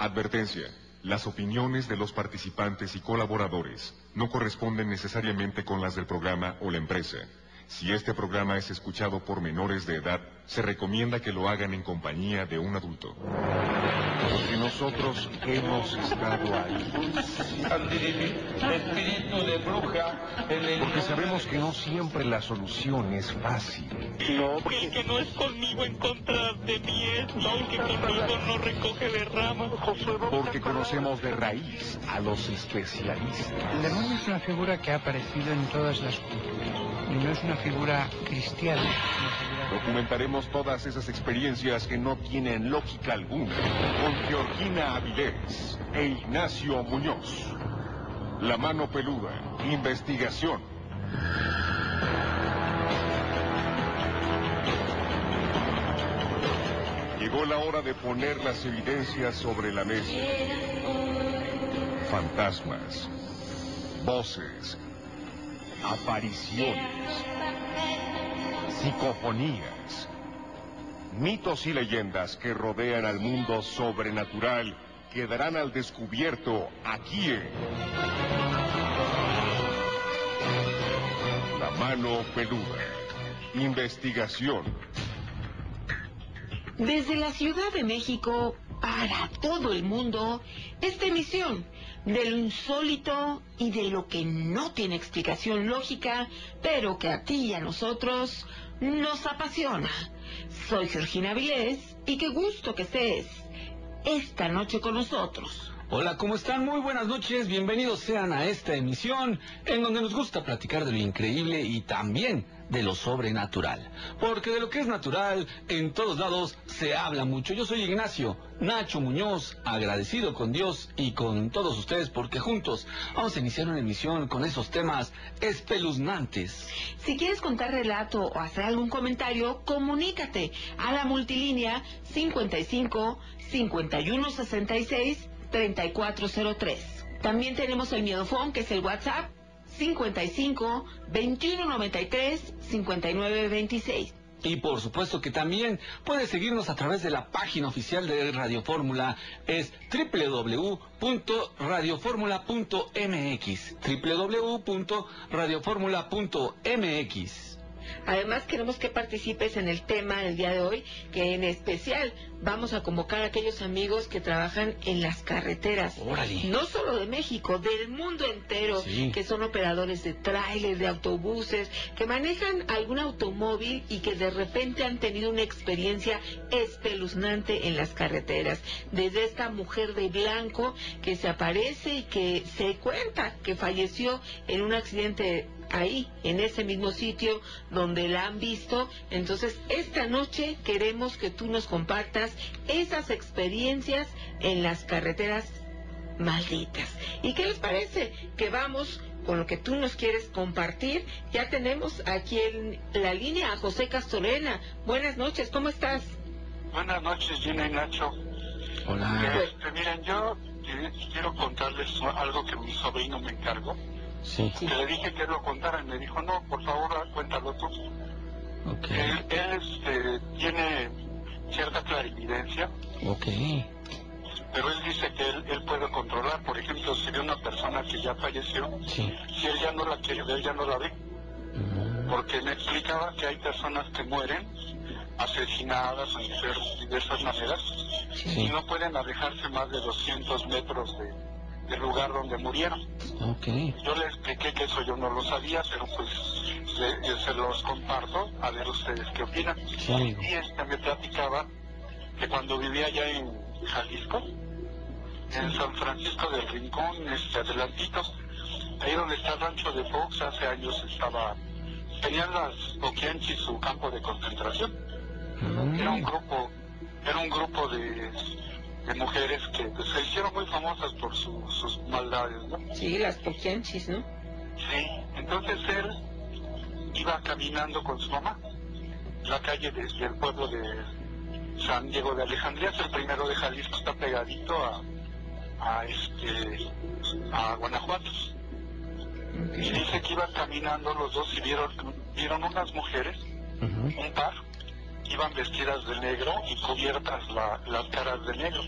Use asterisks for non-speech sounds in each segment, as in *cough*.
Advertencia. Las opiniones de los participantes y colaboradores no corresponden necesariamente con las del programa o la empresa. Si este programa es escuchado por menores de edad, se recomienda que lo hagan en compañía de un adulto. Porque nosotros hemos estado ahí. Espíritu de bruja. Porque sabemos que no siempre la solución es fácil. No, El que no es conmigo en contra de mí es, el que conmigo no recoge de ramas. Porque conocemos de raíz a los especialistas. El demonio es una figura que ha aparecido en todas las culturas no es una figura cristiana. Documentaremos todas esas experiencias que no tienen lógica alguna con Georgina Avilés e Ignacio Muñoz. La mano peluda, investigación. Llegó la hora de poner las evidencias sobre la mesa. Fantasmas, voces, apariciones, psicofonías, mitos y leyendas que rodean al mundo sobrenatural quedarán al descubierto aquí en La mano peluda. Investigación. Desde la Ciudad de México para todo el mundo, esta emisión de lo insólito y de lo que no tiene explicación lógica, pero que a ti y a nosotros nos apasiona. Soy Georgina Vilés y qué gusto que estés esta noche con nosotros. Hola, ¿cómo están? Muy buenas noches, bienvenidos sean a esta emisión en donde nos gusta platicar de lo increíble y también de lo sobrenatural. Porque de lo que es natural, en todos lados se habla mucho. Yo soy Ignacio Nacho Muñoz, agradecido con Dios y con todos ustedes porque juntos vamos a iniciar una emisión con esos temas espeluznantes. Si quieres contar relato o hacer algún comentario, comunícate a la multilínea 55 51 66 3403. También tenemos el miedofón, que es el WhatsApp 55 21 93 59 26. Y por supuesto que también puedes seguirnos a través de la página oficial de Radio Fórmula, es www.radioformula.mx, www.radioformula.mx. Además, queremos que participes en el tema del día de hoy, que en especial vamos a convocar a aquellos amigos que trabajan en las carreteras. Órale. No solo de México, del mundo entero, Sí. que son operadores de tráiler, de autobuses, que manejan algún automóvil y que de repente han tenido una experiencia espeluznante en las carreteras. Desde esta mujer de blanco que se aparece y que se cuenta que falleció en un accidente ahí, en ese mismo sitio donde la han visto. Entonces, esta noche queremos que tú nos compartas esas experiencias en las carreteras malditas. ¿Y qué les parece? Que vamos con lo que tú nos quieres compartir. Ya tenemos aquí en la línea a José Castorena. Buenas noches, ¿cómo estás? Buenas noches, Gina y Nacho. Hola. Este, miren, yo eh, quiero contarles algo que mi sobrino me encargó. Sí, le dije que lo contara y me dijo, no, por favor, ah, cuéntalo tú. ok, Él, él, este, tiene cierta clarividencia, ok. pero él dice que él, él puede controlar. Por ejemplo, si ve una persona que ya falleció, Sí. si él ya no la quiere ver, ya no la ve. Mm, Porque me explicaba que hay personas que mueren asesinadas de diversas maneras y no pueden alejarse más de 200 metros de, del lugar donde murieron. ok. Yo le expliqué que eso yo no lo sabía, pero pues se, yo se los comparto a ver ustedes qué opinan. Sí. Y este me platicaba que cuando vivía allá en Jalisco, en San Francisco del Rincón, este, adelantitos, ahí donde está el rancho de Fox, hace años estaba, tenían las Okianchis su campo de concentración. Era un Mm, grupo, era un grupo de, de mujeres que pues, se hicieron muy famosas por su- sus maldades, ¿no? Sí, las poquianchis, ¿no? Sí, entonces él iba caminando con su mamá, la calle desde el pueblo de San Diego de Alejandría, es el primero de Jalisco, está pegadito a, a este a Guanajuato. Y dice que iban caminando los dos y vieron, vieron unas mujeres, un par, iban vestidas de negro y cubiertas la- las caras de negro.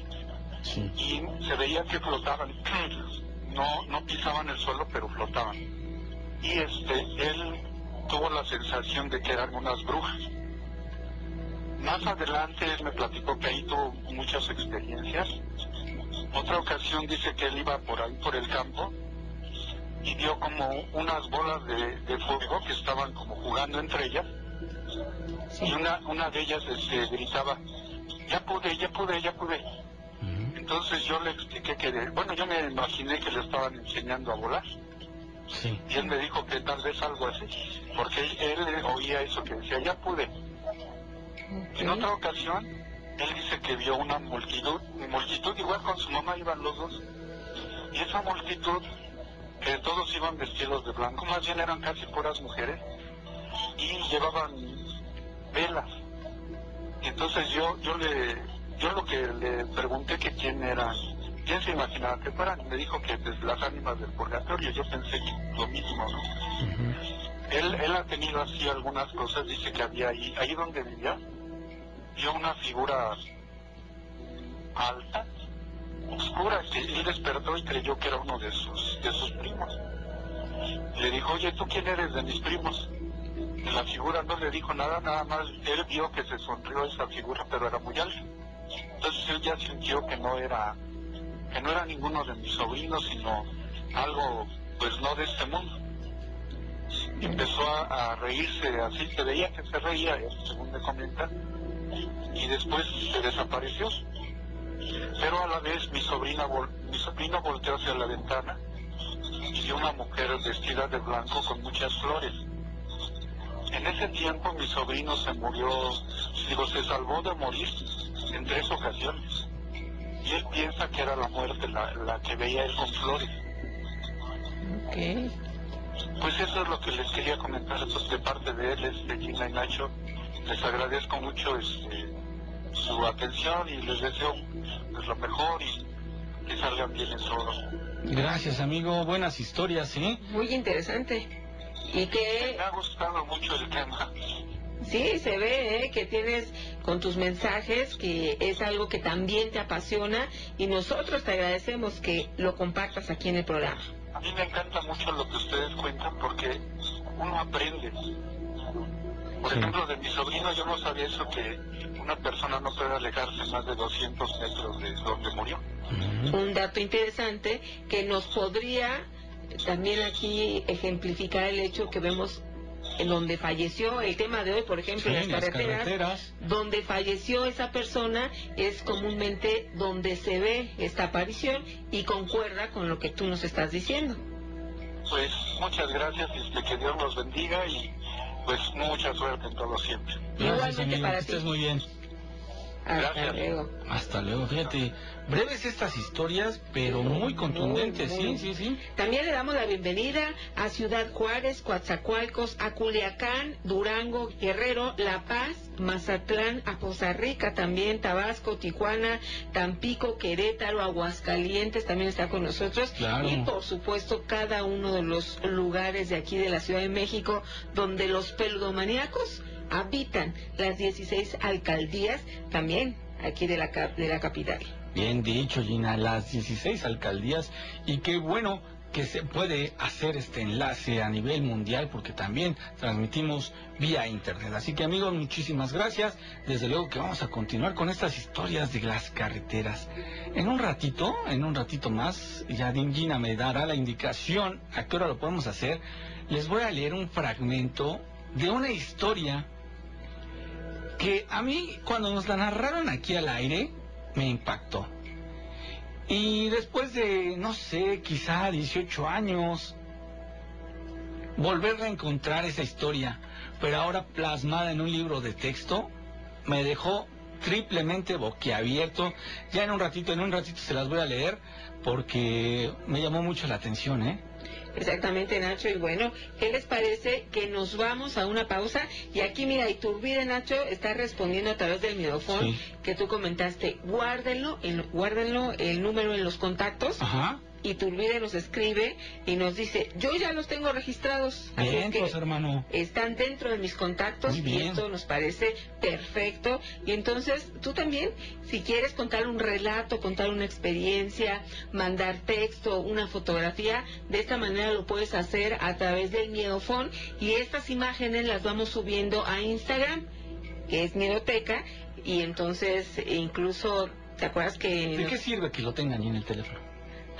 Sí. y se veía que flotaban. *clears throat* No, no pisaban el suelo, pero flotaban. Y este, él tuvo la sensación de que eran unas brujas. Más adelante él me platicó que ahí tuvo muchas experiencias. Otra ocasión dice que él iba por ahí por el campo y vio como unas bolas de, de fuego que estaban como jugando entre ellas y una, una de ellas este, gritaba, ya pude, ya pude, ya pude. Entonces yo le expliqué que, bueno, yo me imaginé que le estaban enseñando a volar. Sí. Y él me dijo que tal vez algo así, porque él, él oía eso que decía, ya pude. En otra ocasión, él dice que vio una multitud, multitud igual con su mamá iban los dos. Y esa multitud, que todos iban vestidos de blanco, más bien eran casi puras mujeres, y llevaban velas. Y entonces yo, yo le, yo lo que le pregunté que quién era, quién se imaginaba que fueran, me dijo que pues, las ánimas del purgatorio, yo pensé que lo mismo, ¿no? Él, él ha tenido así algunas cosas, dice que había ahí, ahí donde vivía, vio una figura alta, oscura, que él despertó y creyó que era uno de sus, de sus primos. Le dijo, oye, ¿tú quién eres de mis primos? La figura no le dijo nada, nada más él vio que se sonrió esa figura, pero era muy alta. Entonces él ya sintió que no era, que no era ninguno de mis sobrinos, sino algo, pues no de este mundo empezó a, reírse así, se veía que se reía, según me comentan, y después se desapareció. Pero a la vez mi sobrina vol- mi sobrino volteó hacia la ventana y una mujer vestida de blanco con muchas flores. En ese tiempo mi sobrino se murió, digo, se salvó de morir en tres ocasiones. Y él piensa que era la muerte la, la que veía él con flores. Ok. Pues eso es lo que les quería comentar pues, de parte de él, este, Gina y Nacho. Les agradezco mucho este, su atención y les deseo pues, lo mejor y que salgan bien en todo. Gracias, amigo. Buenas historias, ¿eh? Muy interesante. Y que Me ha gustado mucho el tema. sí, se ve ¿eh? que tienes con tus mensajes que es algo que también te apasiona y nosotros te agradecemos que lo compartas aquí en el programa. A mí me encanta mucho lo que ustedes cuentan porque uno aprende. Por Sí. ejemplo, de mi sobrino yo no sabía eso que una persona no puede alejarse más de 200 metros de donde murió. Un dato interesante que nos podría también aquí ejemplificar el hecho que vemos en donde falleció el tema de hoy, por ejemplo, Sí, en las las carreteras, donde falleció esa persona es comúnmente donde se ve esta aparición y concuerda con lo que tú nos estás diciendo. Pues muchas gracias, este, que Dios los bendiga y pues mucha suerte en todo siempre. Gracias, Igualmente amigo. para Que estés ti. muy bien. Hasta Gracias. luego. Hasta luego. Fíjate, breves estas historias, pero muy contundentes, Muy, muy. sí, sí, sí. También le damos la bienvenida a Ciudad Juárez, Coatzacoalcos, a Culiacán, Durango, Guerrero, La Paz, Mazatlán, a Poza Rica también, Tabasco, Tijuana, Tampico, Querétaro, Aguascalientes también está con nosotros. Claro. Y por supuesto cada uno de los lugares de aquí de la Ciudad de México donde los peludomaníacos habitan las 16 alcaldías también aquí de la, de la capital. Bien dicho, Gina, las 16 alcaldías y qué bueno que se puede hacer este enlace a nivel mundial porque también transmitimos vía internet. Así que amigos, muchísimas gracias. Desde luego que vamos a continuar con estas historias de las carreteras. En un ratito, en un ratito más, ya Gina me dará la indicación a qué hora lo podemos hacer. Les voy a leer un fragmento de una historia que a mí cuando nos la narraron aquí al aire me impactó. Y después de, no sé, quizá 18 años, volver a encontrar esa historia, pero ahora plasmada en un libro de texto, me dejó triplemente boquiabierto. Ya en un ratito, en un ratito se las voy a leer porque me llamó mucho la atención, ¿eh? Exactamente, Nacho. Y bueno, ¿qué les parece que nos vamos a una pausa? Y aquí, mira, Iturbide, Nacho, está respondiendo a través del miedofón Sí. que tú comentaste. Guárdenlo, en, guárdenlo el número en los contactos. Ajá. Iturbide nos escribe y nos dice, yo ya los tengo registrados. Así Bien, que pues, hermano. están dentro de mis contactos y esto nos parece perfecto. Y entonces tú también, si quieres contar un relato, contar una experiencia, mandar texto, una fotografía, de esta manera lo puedes hacer a través del Miedofón y estas imágenes las vamos subiendo a Instagram, que es Miedoteca, y entonces incluso, ¿te acuerdas que... ¿De qué sirve que lo tengan en el teléfono?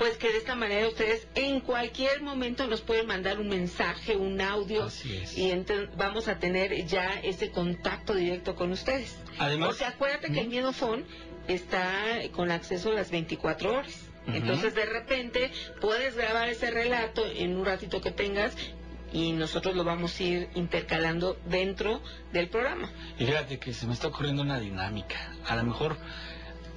Pues que de esta manera ustedes en cualquier momento nos pueden mandar un mensaje, un audio Así es. y entonces vamos a tener ya ese contacto directo con ustedes. Además- o sea, acuérdate que el Ujú. Miedofón está con acceso a las 24 horas. Entonces, de repente, puedes grabar ese relato en un ratito que tengas y nosotros lo vamos a ir intercalando dentro del programa. Y fíjate que se me está ocurriendo una dinámica. A lo mejor,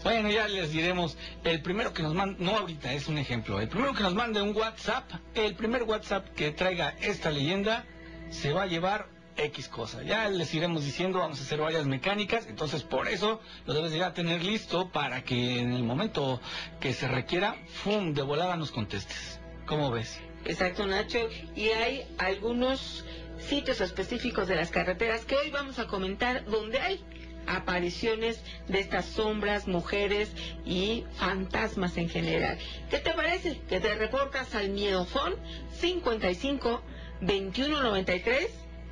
bueno, ya les diremos. El primero que nos mande, no ahorita, es un ejemplo. El primero que nos mande un WhatsApp, el primer WhatsApp que traiga esta leyenda, se va a llevar X cosa. Ya les iremos diciendo, vamos a hacer varias mecánicas. Entonces, por eso lo debes de ya tener listo para que en el momento que se requiera, ¡fum! de volada nos contestes. ¿Cómo ves? Exacto, Nacho. Y hay algunos sitios específicos de las carreteras que hoy vamos a comentar donde hay apariciones de estas sombras, mujeres y fantasmas en general. ¿Qué te parece? Que te reportas al Miedofón 55 2193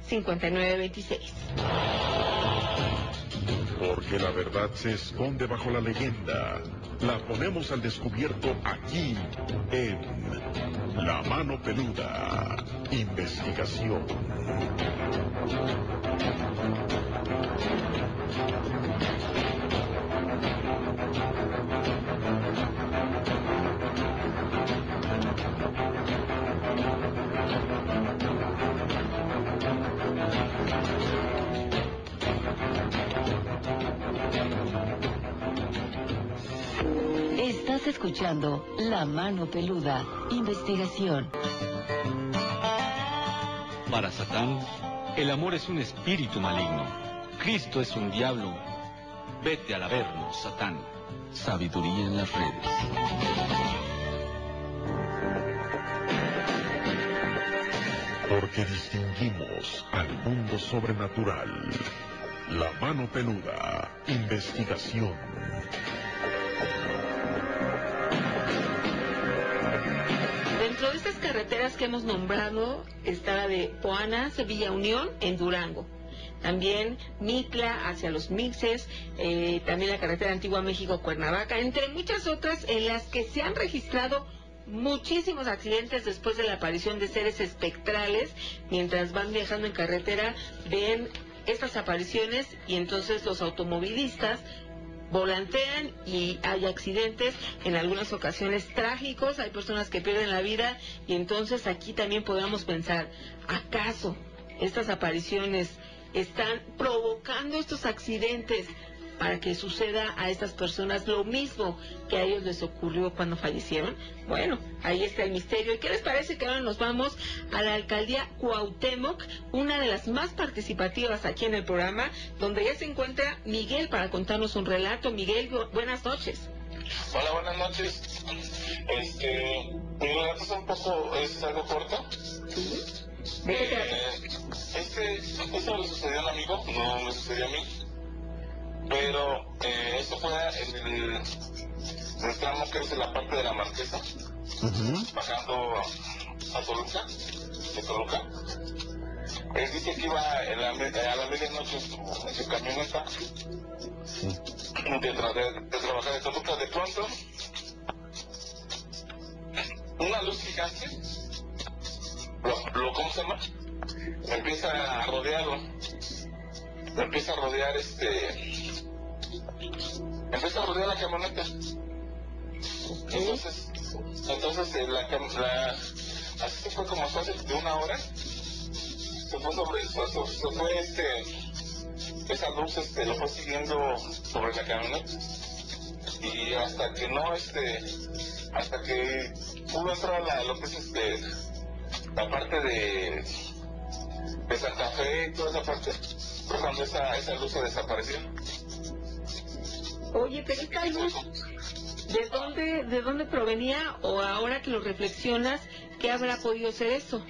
5926. Porque la verdad se esconde bajo la leyenda. La ponemos al descubierto aquí en La Mano Peluda. Investigación. Estás escuchando La Mano Peluda, investigación. Para Satán, el amor es un espíritu maligno. Cristo es un diablo. Vete al averno, Satán. Sabiduría en las redes. Porque distinguimos al mundo sobrenatural. La Mano Peluda. Investigación. Que hemos nombrado está la de Poana, Sevilla Unión, en Durango. También Mitla hacia los Mixes, eh, también la carretera Antigua México-Cuernavaca, entre muchas otras en las que se han registrado muchísimos accidentes después de la aparición de seres espectrales. Mientras van viajando en carretera, ven estas apariciones y entonces los automovilistas volantean y hay accidentes, en algunas ocasiones trágicos, hay personas que pierden la vida y entonces aquí también podemos pensar, ¿acaso estas apariciones están provocando estos accidentes para que suceda a estas personas lo mismo que a ellos les ocurrió cuando fallecieron? Bueno, ahí está el misterio. ¿Y qué les parece que ahora nos vamos a la alcaldía Cuauhtémoc, una de las más participativas aquí en el programa, donde ya se encuentra Miguel para contarnos un relato? Miguel, bu- buenas noches. Hola, buenas noches. Este, mi relato es un poco, es algo corto. ¿De qué trata? Eh, este, eso le sucedió a un amigo, no me sucedió a mí. Pero eh, eso fue en el, tramo que es en la parte de la Marquesa, bajando a Toluca, de Toluca. Él dice que iba en la, me- a la medianoche en su, camioneta de, tra- de- de trabajar de Toluca. De pronto, una luz gigante, lo, lo, ¿cómo se llama? Empieza a rodearlo. Empieza a rodear este. Empieza a rodear la camioneta. Entonces, entonces eh, la, la, así fue como hace de una hora. Se fue sobre, se, se- se fue este, esa luz este, lo fue siguiendo sobre la camioneta. y hasta que no, este, hasta que pudo entrar la, lo que es este, la parte de, de Santa Fe y toda esa parte, fue cuando esa, esa luz se desapareció. Oye, pero esta luz, ¿de dónde, ¿de dónde provenía o ahora que lo reflexionas, qué habrá podido ser eso?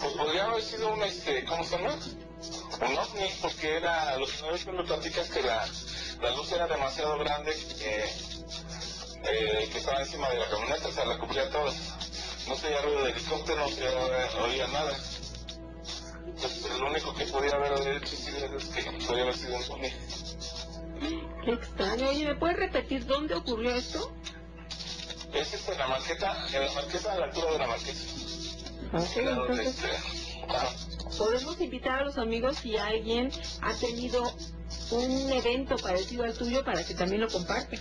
Pues podría haber sido un, este, ¿cómo se llama? Un ovni, porque era, lo que me platicas que la, la luz era demasiado grande, que, eh, que estaba encima de la camioneta, o sea, la cubría toda. No se oía ruido de helicóptero, no se oía, oía nada. Entonces, lo único que podía haber hecho sí, es que podía haber sido. Qué extraño. Oye, ¿me puedes repetir dónde ocurrió esto? Es en la marqueta, en la marqueta, a la altura de la Era donde, entonces este, podemos invitar a los amigos si alguien ha tenido un evento parecido al tuyo para que también lo comparte.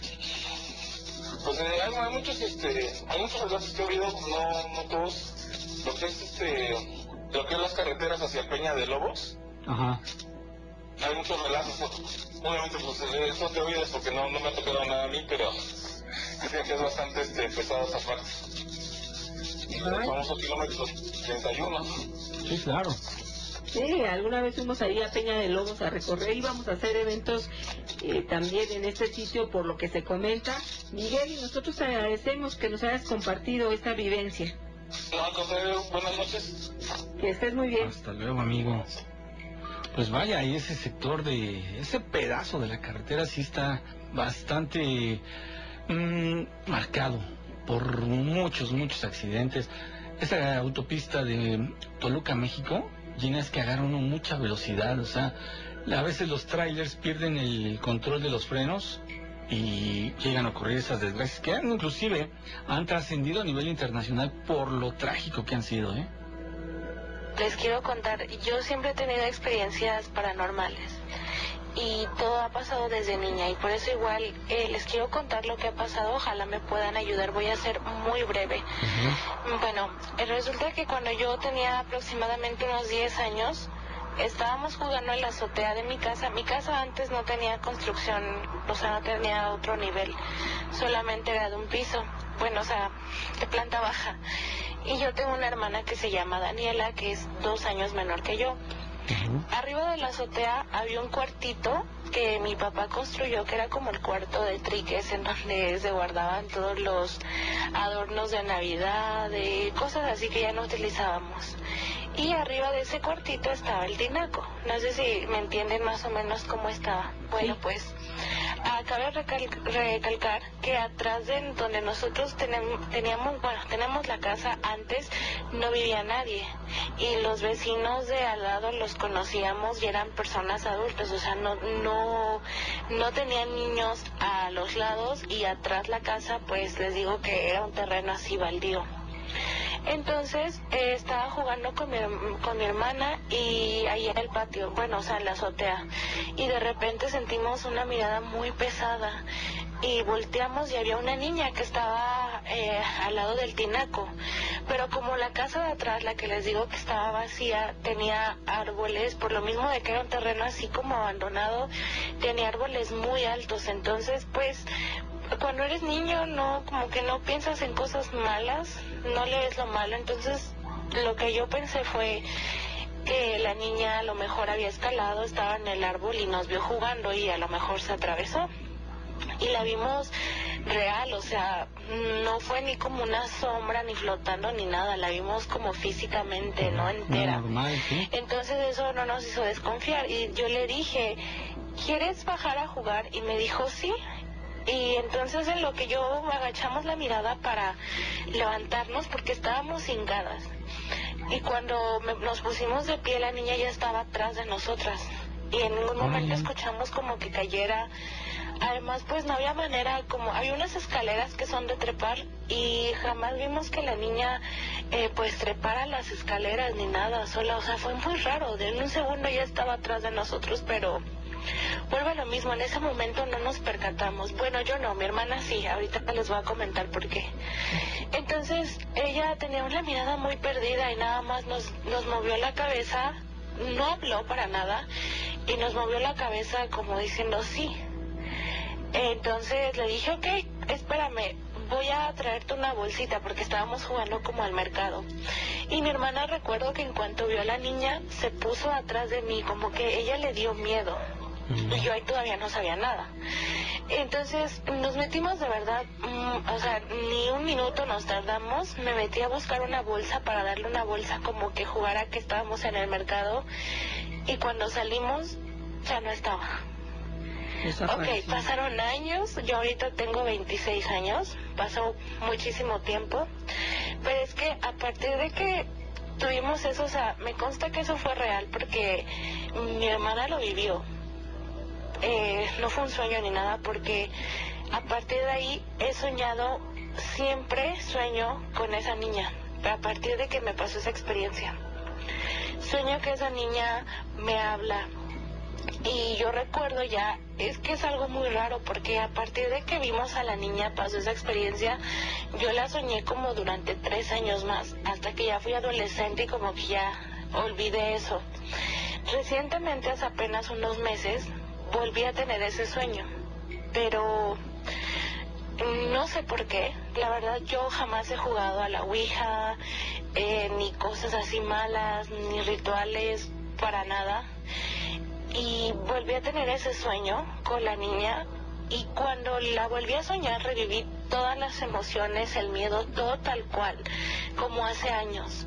Pues eh, hay, hay muchos, este, hay muchos relatos que he oído, no, no todos, lo que es este, lo que es las carreteras hacia Peña de Lobos, Ajá. hay muchos relatos, obviamente pues eh, eso te oídas porque no, no me ha tocado nada a mí, pero dicen que es bastante este, pesado esa parte. Y el famoso kilómetro 31, Sí, claro. Sí, alguna vez fuimos ahí a Peña de Lobos a recorrer, íbamos a hacer eventos eh, también en este sitio por lo que se comenta. Miguel, y nosotros te agradecemos que nos hayas compartido esta vivencia. No, al contrario, buenas noches. Que estés muy bien. Hasta luego, amigo. Pues vaya, y ese sector de, ese pedazo de la carretera sí está bastante mm, marcado por muchos, muchos accidentes. Esa autopista de Toluca, México, es que agarra uno mucha velocidad, o sea, a veces los trailers pierden el control de los frenos y llegan a ocurrir esas desgracias que han, inclusive han trascendido a nivel internacional por lo trágico que han sido, ¿eh? Les quiero contar, yo siempre he tenido experiencias paranormales y todo ha pasado desde niña y por eso igual eh, les quiero contar lo que ha pasado, ojalá me puedan ayudar, voy a ser muy breve. Bueno, eh, resulta que cuando yo tenía aproximadamente unos 10 años, estábamos jugando en la azotea de mi casa. Mi casa antes no tenía construcción, o sea, no tenía otro nivel, solamente era de un piso, bueno, o sea, de planta baja. Y yo tengo una hermana que se llama Daniela, que es dos años menor que yo. Arriba de la azotea había un cuartito que mi papá construyó, que era como el cuarto de triques, en donde se guardaban todos los adornos de Navidad, de cosas así que ya no utilizábamos. Y arriba de ese cuartito estaba el tinaco. No sé si me entienden más o menos cómo estaba. Bueno, pues acabe de recal- recalcar que atrás de donde nosotros tenem- teníamos, bueno, tenemos la casa antes, no vivía nadie. Y los vecinos de al lado los conocíamos y eran personas adultas, o sea, no, no, no tenían niños a los lados y atrás la casa, pues les digo que era un terreno así baldío. Entonces eh, estaba jugando con mi, con mi hermana y ahí en el patio, bueno, o sea, en la azotea. Y de repente sentimos una mirada muy pesada y volteamos y había una niña que estaba eh, al lado del tinaco. Pero como la casa de atrás, la que les digo que estaba vacía, tenía árboles, por lo mismo de que era un terreno así como abandonado, tenía árboles muy altos. Entonces, pues cuando eres niño no como que no piensas en cosas malas, no le ves lo malo, entonces lo que yo pensé fue que la niña a lo mejor había escalado, estaba en el árbol y nos vio jugando y a lo mejor se atravesó. Y la vimos real, o sea, no fue ni como una sombra, ni flotando, ni nada, la vimos como físicamente, ¿no? Entera. Normal, sí. Entonces eso no nos hizo desconfiar y yo le dije, ¿quieres bajar a jugar? Y me dijo, sí. Y entonces en lo que yo agachamos la mirada para levantarnos porque estábamos hincadas. Y cuando me- nos pusimos de pie la niña ya estaba atrás de nosotras. Y en ningún momento escuchamos como que cayera. Además, pues no había manera, como había unas escaleras que son de trepar y jamás vimos que la niña eh, pues trepara las escaleras ni nada sola. O sea, fue muy raro. De en un segundo ya estaba atrás de nosotros, pero vuelve a lo mismo. En ese momento no nos percatamos. Bueno, yo no, mi hermana sí. Ahorita les voy a comentar por qué. Entonces, ella tenía una mirada muy perdida y nada más nos, nos movió la cabeza. No habló para nada y nos movió la cabeza como diciendo sí. Entonces le dije, ok, espérame, voy a traerte una bolsita porque estábamos jugando como al mercado. Y mi hermana recuerdo que en cuanto vio a la niña se puso atrás de mí, como que ella le dio miedo. Y yo ahí todavía no sabía nada. Entonces nos metimos de verdad, mm, o sea, ni un minuto nos tardamos. Me metí a buscar una bolsa para darle una bolsa como que jugara que estábamos en el mercado. Y cuando salimos ya no estaba. Ok, pasaron años, yo ahorita tengo 26 años, pasó muchísimo tiempo, pero es que a partir de que tuvimos eso, o sea, me consta que eso fue real porque mi hermana lo vivió. Eh, no fue un sueño ni nada porque a partir de ahí he soñado, siempre sueño con esa niña, a partir de que me pasó esa experiencia. Sueño que esa niña me habla, y yo recuerdo ya, es que es algo muy raro porque a partir de que vimos a la niña, pasó esa experiencia, yo la soñé como durante tres años más, hasta que ya fui adolescente y como que ya olvidé eso. Recientemente, hace apenas unos meses, volví a tener ese sueño, pero no sé por qué. La verdad, yo jamás he jugado a la Ouija, eh, ni cosas así malas, ni rituales, para nada y volví a tener ese sueño con la niña y cuando la volví a soñar reviví todas las emociones, el miedo, todo tal cual, como hace años.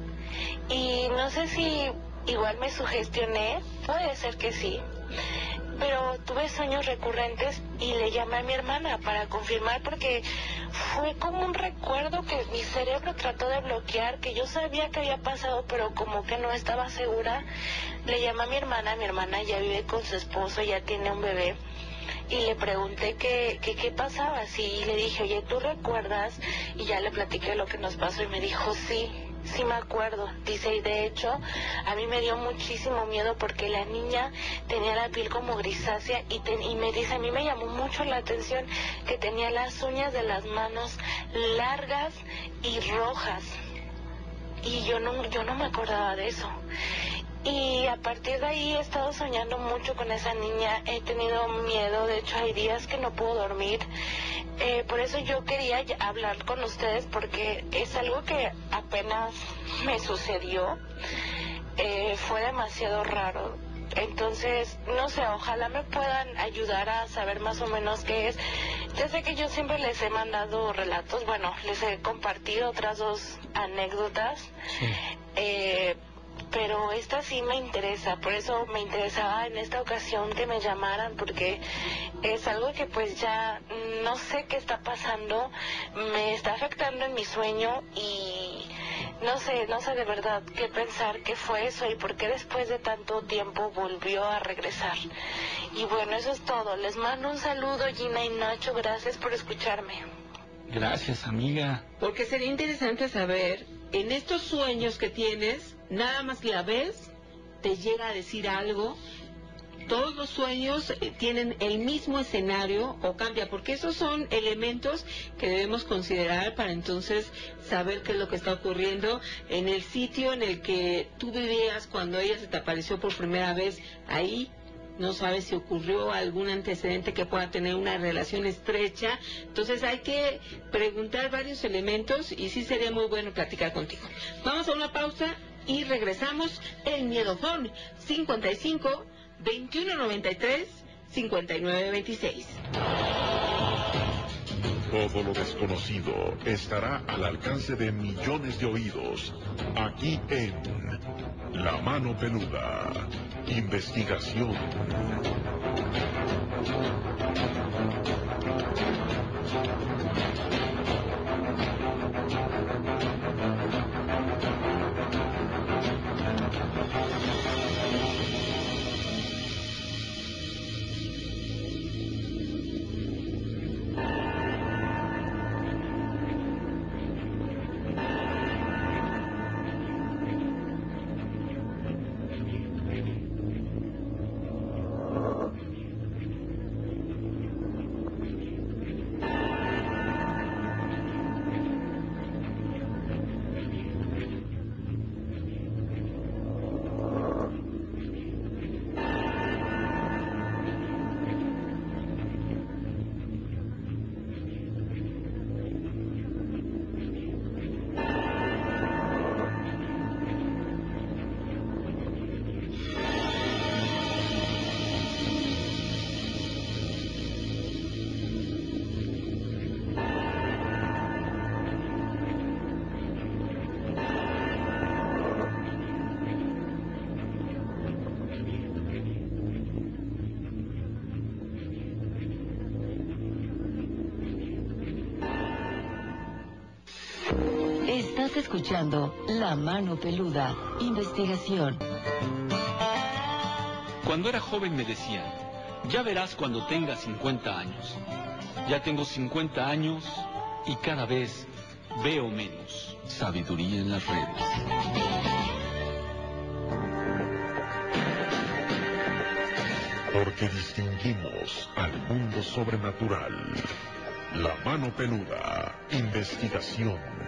Y no sé si igual me sugestioné, puede ser que sí, pero tuve sueños recurrentes y le llamé a mi hermana para confirmar porque fue como un recuerdo que mi cerebro trató de bloquear, que yo sabía que había pasado, pero como que no estaba segura. Le llamé a mi hermana, mi hermana ya vive con su esposo, ya tiene un bebé. Y le pregunté qué, qué, pasaba, sí, y le dije, oye, ¿tú recuerdas? Y ya le platiqué lo que nos pasó y me dijo, sí, Sí me acuerdo, dice, y de hecho a mí me dio muchísimo miedo porque la niña tenía la piel como grisácea y, y me dice, a mí me llamó mucho la atención que tenía las uñas de las manos largas y rojas. Y yo no, yo no me acordaba de eso. Y a partir de ahí he estado soñando mucho con esa niña, he tenido miedo, de hecho hay días que no puedo dormir. Eh, por eso yo quería hablar con ustedes porque es algo que apenas me sucedió. Eh, fue demasiado raro. Entonces, no sé, ojalá me puedan ayudar a saber más o menos qué es. Ya sé que yo siempre les he mandado relatos, bueno, les he compartido otras dos anécdotas. Eh, pero esta sí me interesa, por eso me interesaba en esta ocasión que me llamaran, porque es algo que pues ya no sé qué está pasando, me está afectando en mi sueño y no sé, no sé de verdad qué pensar, qué fue eso y por qué después de tanto tiempo volvió a regresar. Y bueno, eso es todo. Les mando un saludo, Gina y Nacho, gracias por escucharme. Gracias, amiga. Porque sería interesante saber, en estos sueños que tienes, nada más la ves, te llega a decir algo, todos los sueños eh, tienen el mismo escenario o cambia, porque esos son elementos que debemos considerar para entonces saber qué es lo que está ocurriendo en el sitio en el que tú vivías cuando ella se te apareció por primera vez ahí. No sabes si ocurrió algún antecedente que pueda tener una relación estrecha. Entonces hay que preguntar varios elementos y sí sería muy bueno platicar contigo. Vamos a una pausa y regresamos. El Miedofón 55 2193 5926. Todo lo desconocido estará al alcance de millones de oídos aquí en La Mano Peluda. Investigación. Escuchando La Mano Peluda, investigación. Cuando era joven me decían, ya verás cuando tengas 50 años. Ya tengo 50 años y cada vez veo menos. Sabiduría en las redes. Porque distinguimos al mundo sobrenatural. La mano peluda. Investigación.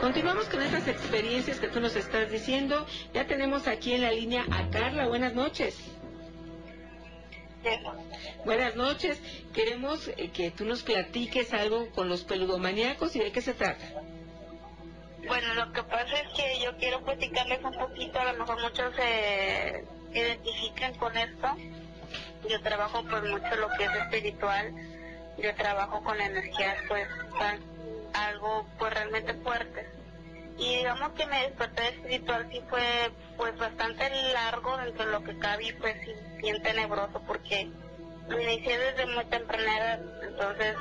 Continuamos con estas experiencias que tú nos estás diciendo. Ya tenemos aquí en la línea a Carla. Buenas noches. Buenas noches. Queremos eh, que tú nos platiques algo con los peludomaníacos y de qué se trata. Bueno, lo que pasa es que yo quiero platicarles un poquito, a lo mejor muchos se identifican con esto. Yo trabajo pues mucho lo que es espiritual, yo trabajo con energías pues algo pues realmente fuertes. Y digamos que mi despertar espiritual sí fue pues bastante largo dentro de lo que cabe pues sí, bien tenebroso porque lo inicié desde muy temprana edad, entonces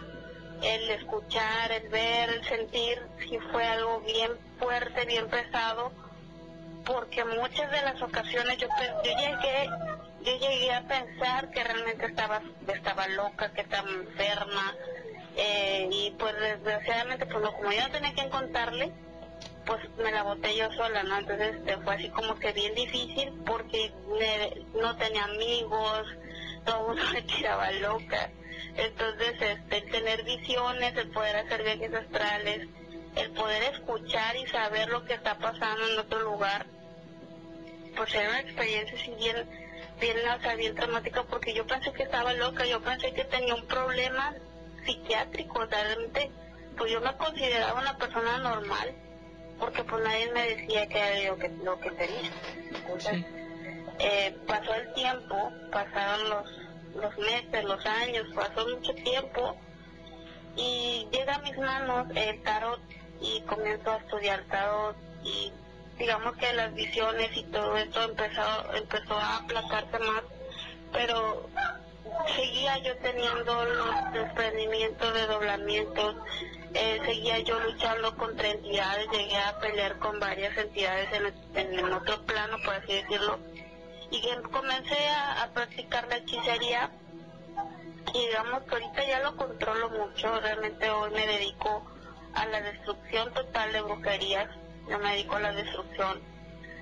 el escuchar, el ver, el sentir, sí fue algo bien fuerte, bien pesado, porque muchas de las ocasiones yo, pe- yo llegué, yo llegué a pensar que realmente estaba, estaba loca, que estaba enferma, eh, y pues desgraciadamente, pues no, como yo no tenía quien contarle, pues me la boté yo sola, ¿no? Entonces este, fue así como que bien difícil porque me- no tenía amigos, todo el mundo *laughs* me tiraba loca. Entonces, este, el tener visiones, el poder hacer viajes astrales, el poder escuchar y saber lo que está pasando en otro lugar, pues era una experiencia así bien, bien, o bien traumática porque yo pensé que estaba loca, yo pensé que tenía un problema psiquiátrico, o sea, realmente, pues yo me consideraba una persona normal, porque pues nadie me decía que era lo que, lo que tenía. Entonces, eh, pasó el tiempo, pasaron los, los meses, los años, pasó mucho tiempo y llega a mis manos el tarot y comienzo a estudiar tarot y digamos que las visiones y todo esto empezó, empezó a aplacarse más, pero seguía yo teniendo los desprendimientos de doblamientos, eh, seguía yo luchando contra entidades, llegué a pelear con varias entidades en, en otro plano, por así decirlo, y que comencé a, a practicar la hechicería y digamos que ahorita ya lo controlo mucho, realmente hoy me dedico a la destrucción total de brujerías, yo me dedico a la destrucción,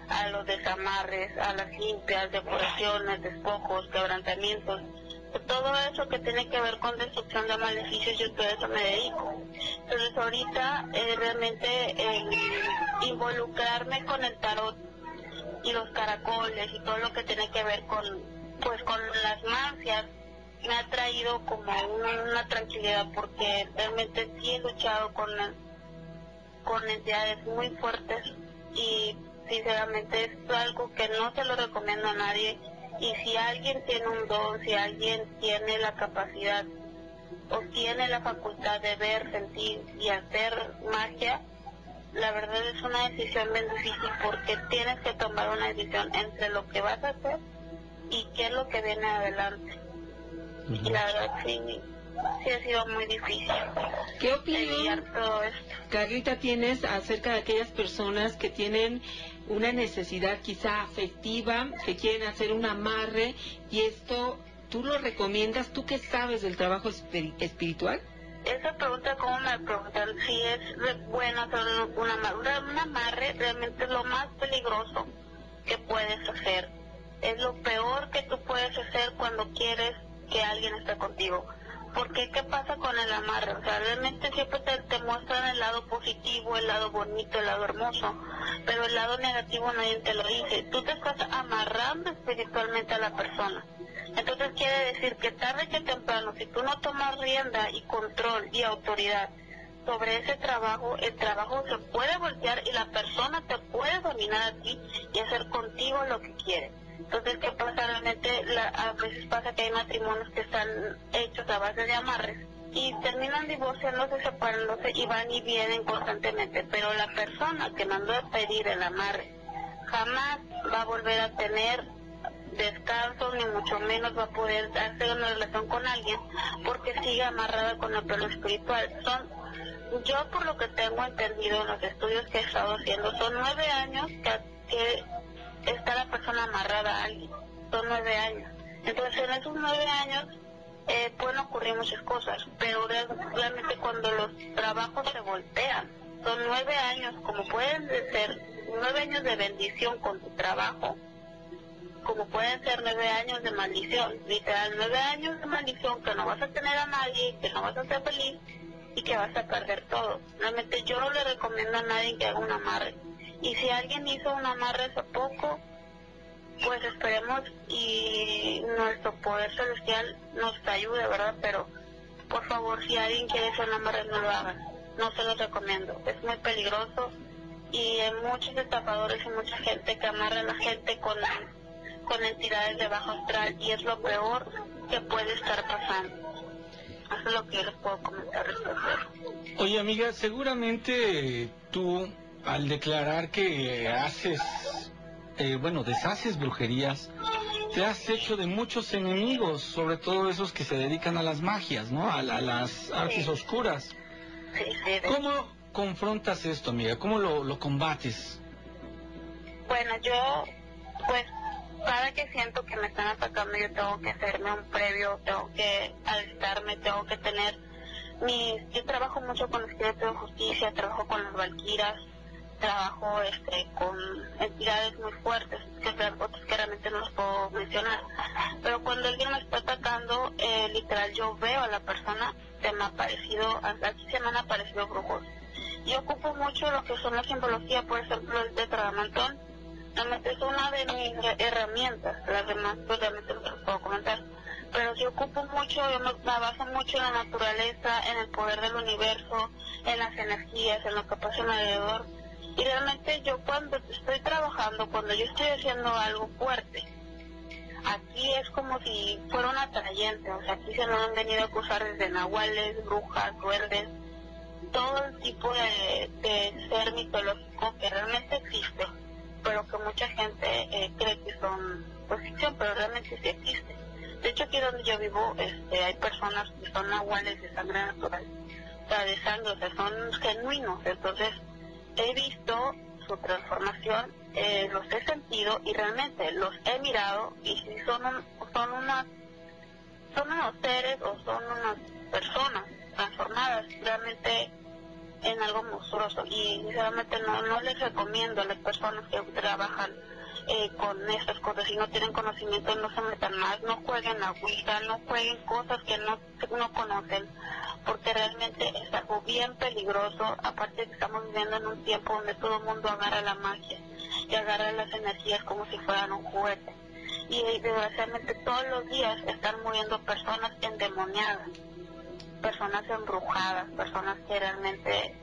a los desamarres, a las limpias, depuraciones, despojos, quebrantamientos, todo eso que tiene que ver con destrucción de maleficios, yo todo eso me dedico. Entonces ahorita eh, realmente involucrarme con el tarot y los caracoles y todo lo que tiene que ver con pues con las mancias me ha traído como una tranquilidad porque realmente sí he luchado con con entidades muy fuertes y sinceramente es algo que no se lo recomiendo a nadie y si alguien tiene un don, si alguien tiene la capacidad o tiene la facultad de ver, sentir y hacer magia, la verdad es una decisión bien difícil porque tienes que tomar una decisión entre lo que vas a hacer y qué es lo que viene adelante. Y la verdad sí, sí ha sido muy difícil. ¿Qué opinión, todo esto. Carlita, tienes acerca de aquellas personas que tienen una necesidad quizá afectiva, que quieren hacer un amarre y esto, ¿tú lo recomiendas? ¿Tú qué sabes del trabajo espiri- espiritual? Esa pregunta, como me preguntan si es bueno hacer un amarre? Un amarre realmente es lo más peligroso que puedes hacer. Es lo peor que tú puedes hacer cuando quieres que alguien esté contigo. Porque, ¿qué pasa con el amarre? O sea, realmente siempre te, te muestran el lado positivo, el lado bonito, el lado hermoso, pero el lado negativo nadie te lo dice. Tú te estás amarrando espiritualmente a la persona. Entonces quiere decir que tarde que temprano, si tú no tomas rienda y control y autoridad sobre ese trabajo, el trabajo se puede voltear y la persona te puede dominar a ti y hacer contigo lo que quiere. Entonces, ¿qué pasa? Realmente la- a veces pasa que hay matrimonios que están hechos a base de amarres y terminan divorciándose, separándose y van y vienen constantemente. Pero la persona que mandó a pedir el amarre jamás va a volver a tener descanso, ni mucho menos va a poder hacer una relación con alguien porque sigue amarrada con el plano espiritual. Son yo por lo que tengo entendido en los estudios que he estado haciendo, son nueve años que, que está la persona amarrada a alguien. Son nueve años. Entonces en esos nueve años eh, pueden ocurrir muchas cosas, pero realmente cuando los trabajos se voltean, son nueve años, como pueden ser nueve años de bendición con tu trabajo, como pueden ser nueve años de maldición, literal, nueve años de maldición que no vas a tener a nadie, que no vas a ser feliz y que vas a perder todo. Realmente yo no le recomiendo a nadie que haga un amarre. Y si alguien hizo un amarre hace poco, pues esperemos y nuestro poder celestial nos ayude, ¿verdad? Pero por favor, si alguien quiere hacer un amarre, no lo hagan. No se lo recomiendo. Es muy peligroso y hay muchos estafadores y mucha gente que amarra a la gente con, con entidades de bajo astral y es lo peor que puede estar pasando. Eso es lo que les puedo comentar Oye, amiga, seguramente tú, al declarar que haces eh, bueno, deshaces brujerías, te has hecho de muchos enemigos, sobre todo esos que se dedican a las magias, ¿no? A, las artes oscuras. ¿Cómo confrontas esto, amiga? ¿Cómo lo, combates? Bueno, yo, pues, cada que siento que me están atacando, yo tengo que hacerme un previo, tengo que alistarme, tengo que tener mis... Yo trabajo mucho con espíritu de justicia, trabajo con las valquiras, trabajo este, con entidades muy fuertes, que otros que no los puedo mencionar. Pero cuando alguien me está atacando, eh, literal yo veo a la persona, se me ha aparecido, aquí se me han aparecido brujos. Yo ocupo mucho lo que son la simbología, por ejemplo, el tetragamantón. Realmente es una de mis herramientas, las demás pues realmente no las puedo comentar. Pero yo ocupo mucho, yo me baso mucho en la naturaleza, en el poder del universo, en las energías, en lo que pasa alrededor y realmente yo cuando estoy trabajando, cuando yo estoy haciendo algo fuerte, aquí es como si fuera un atrayente, o sea, aquí se nos han venido a acusar desde nahuales, brujas, duendes, todo el tipo de, ser mitológico que realmente existe, pero que mucha gente eh, cree que son pues, ficción, pero realmente sí existe. De hecho, aquí donde yo vivo este, hay personas que son nahuales de sangre natural, o sea, de sangre, o sea, son genuinos, entonces he visto su transformación, eh, los he sentido y realmente los he mirado y si son, son, unas, son unos seres o son unas personas transformadas realmente en algo monstruoso y sinceramente no, no les recomiendo a las personas que trabajan eh, con estas cosas si no tienen conocimiento no se metan más, no jueguen a Ouija, no jueguen cosas que no, no conocen porque realmente es algo bien peligroso, aparte que estamos viviendo en un tiempo donde todo el mundo agarra la magia y agarra las energías como si fueran un juguete. Y desgraciadamente todos los días están muriendo personas endemoniadas, personas embrujadas, personas que realmente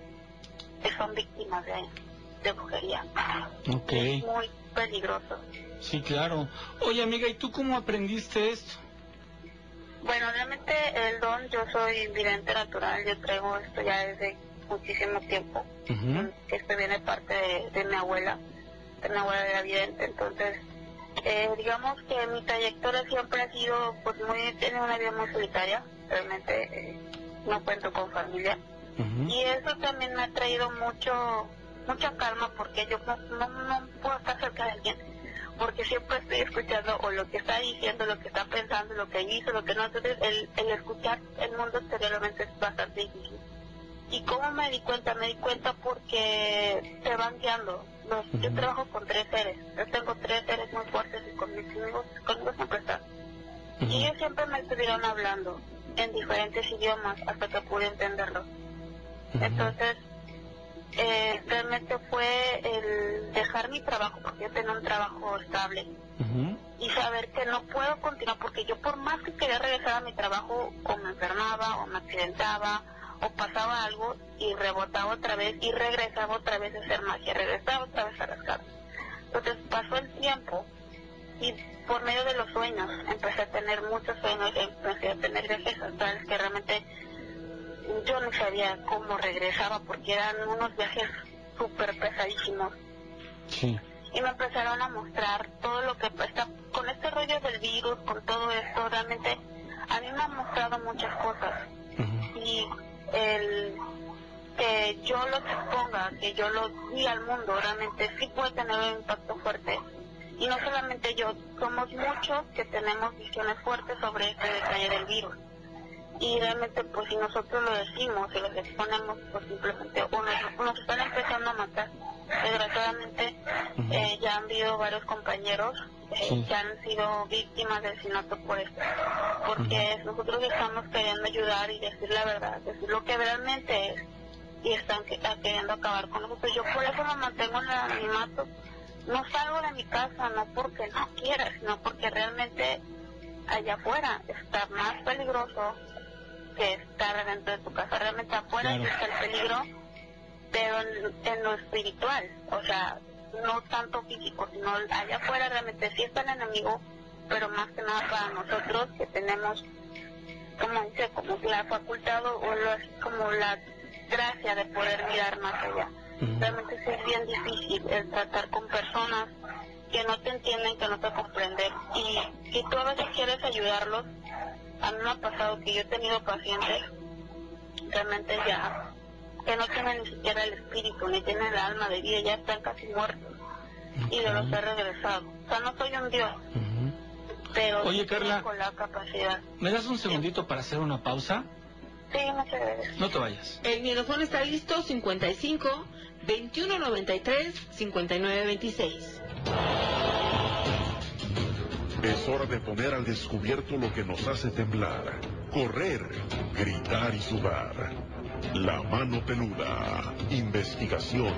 son víctimas de, de brujería. Okay. Es muy peligroso. Sí, claro. Oye, amiga, ¿y tú cómo aprendiste esto? Bueno, realmente el don, yo soy vidente natural, yo traigo esto ya desde muchísimo tiempo. Esto viene parte de, mi abuela, de mi abuela era vidente, entonces eh, digamos que mi trayectoria siempre ha sido pues muy, tiene una vida muy solitaria, realmente eh, no cuento con familia. Y eso también me ha traído mucho, mucha calma porque yo no, no, no puedo estar cerca de alguien porque siempre estoy escuchando o lo que está diciendo, lo que está pensando, lo que hizo, lo que no. Entonces, el, el escuchar el mundo exteriormente es bastante difícil. ¿Y cómo me di cuenta? Me di cuenta porque se van guiando. Los, Yo trabajo con tres seres. Yo tengo tres seres muy fuertes y con mis amigos, conmigo siempre están. Y ellos siempre me estuvieron hablando en diferentes idiomas hasta que pude entenderlos. Entonces, eh, realmente fue el dejar mi trabajo, porque yo tenía un trabajo estable, y saber que no puedo continuar, porque yo por más que quería regresar a mi trabajo, o me enfermaba, o me accidentaba, o pasaba algo, y rebotaba otra vez, y regresaba otra vez a hacer magia, regresaba otra vez a rascar. Entonces pasó el tiempo, y por medio de los sueños, empecé a tener muchos sueños, empecé a tener viajes astrales que realmente yo no sabía cómo regresaba porque eran unos viajes súper pesadísimos. Sí. Y me empezaron a mostrar todo lo que está con este rollo del virus, con todo esto, realmente a mí me han mostrado muchas cosas. Y el que que yo los exponga, que yo los diga al mundo, realmente sí puede tener un impacto fuerte. Y no solamente yo, somos muchos que tenemos visiones fuertes sobre este detalle del virus. Y realmente, pues si nosotros lo decimos y los exponemos, pues simplemente uno nos están empezando a matar. Desgraciadamente, eh, ya han habido varios compañeros eh, que han sido víctimas del sinato por esto. Porque nosotros estamos queriendo ayudar y decir la verdad, decir lo que realmente es. Y están queriendo acabar con nosotros. Yo por eso me mantengo en el anonimato. No salgo de mi casa, no porque no quiera, sino porque realmente allá afuera está más peligroso que estar dentro de tu casa. Realmente afuera está el peligro, pero en, lo espiritual, o sea, no tanto físico, sino allá afuera realmente sí está el enemigo, pero más que nada para nosotros que tenemos, como dice, como la facultad o como la gracia de poder mirar más allá. Realmente sí es bien difícil el tratar con personas que no te entienden, que no te comprenden. Y si tú a veces quieres ayudarlos, a mí me ha pasado que yo he tenido pacientes realmente ya que no tienen ni siquiera el espíritu, ni tienen el alma de vida, ya están casi muertos. Y de los he regresado. O sea, no soy un dios. Pero Oye, Carla, con la capacidad. ¿me das un segundito para hacer una pausa? Sí, muchas gracias. No te vayas. El micrófono está listo, 55 2193 5926. Es hora de poner al descubierto lo que nos hace temblar, correr, gritar y sudar. La mano peluda. Investigación.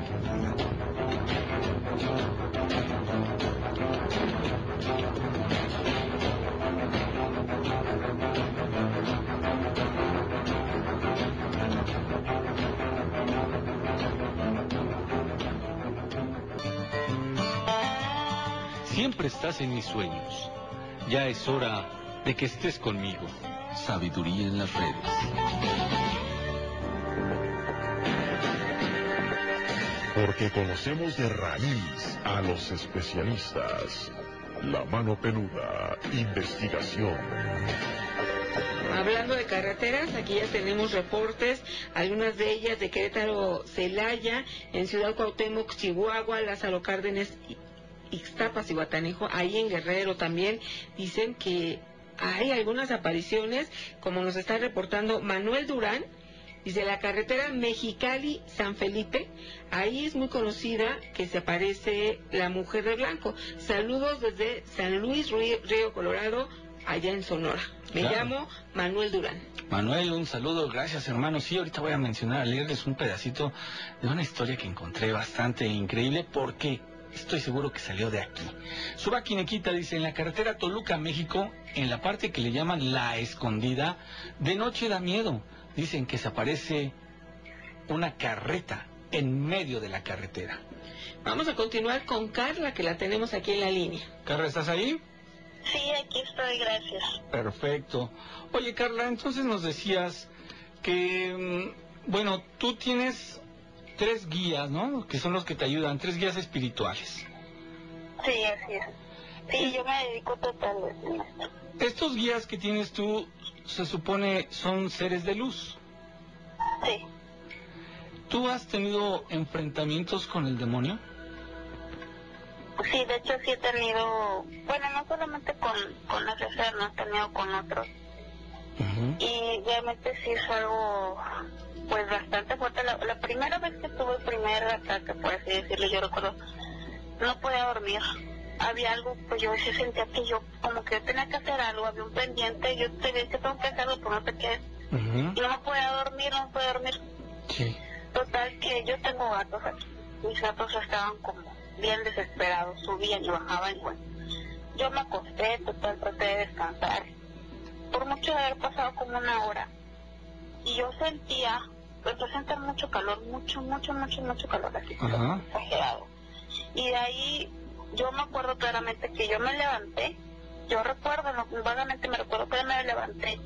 Siempre estás en mis sueños. Ya es hora de que estés conmigo. Sabiduría en las redes. Porque conocemos de raíz a los especialistas. La mano peluda. Investigación. Hablando de carreteras, aquí ya tenemos reportes, algunas de ellas de Querétaro, Celaya, en Ciudad Cuauhtémoc, Chihuahua, Lázaro Cárdenas, Ixtapas y Guatanejo, ahí en Guerrero también, dicen que hay algunas apariciones, como nos está reportando Manuel Durán, dice la carretera Mexicali-San Felipe, ahí es muy conocida que se aparece la mujer de blanco. Saludos desde San Luis Río Colorado, allá en Sonora. Me llamo Manuel Durán. Manuel, un saludo, gracias hermano. Sí, ahorita voy a mencionar, a leerles un pedacito de una historia que encontré bastante increíble porque estoy seguro que salió de aquí. Suba Quinequita dice, en la carretera Toluca, México, en la parte que le llaman La Escondida, de noche da miedo. Dicen que se aparece una carreta en medio de la carretera. Vamos a continuar con Carla, que la tenemos aquí en la línea. Carla, ¿estás ahí? Sí, aquí estoy, gracias. Perfecto. Oye, Carla, entonces nos decías que, mm, bueno, tú tienes tres guías, ¿no? Que son los que te ayudan, tres guías espirituales. Sí, así es. Sí, yo me dedico totalmente a esto. Estos guías que tienes tú, se supone, son seres de luz. Sí. ¿Tú has tenido enfrentamientos con el demonio? Sí, de hecho sí he tenido, bueno, no solamente con, con ese ser, no he tenido con otros. Y realmente sí es algo, pues bastante fuerte. La, la, primera vez que tuve el primer ataque, por así decirlo, yo recuerdo, no podía dormir. Había algo, pues yo sí sentía que yo, como que tenía que hacer algo, había un pendiente, yo tenía que tengo que hacerlo, pero no sé qué. Y no podía dormir, no podía dormir. Sí. Total, que yo tengo gatos aquí. Mis gatos estaban como bien desesperados, subían y bajaban. Bueno, yo me acosté, total, traté de descansar. Por mucho de haber pasado como una hora. Y yo sentía, empecé a sentir mucho calor, mucho, mucho, mucho, mucho calor, así, Ajá. exagerado. Y de ahí yo me acuerdo claramente que yo me levanté, yo recuerdo, no, vagamente me recuerdo que me levanté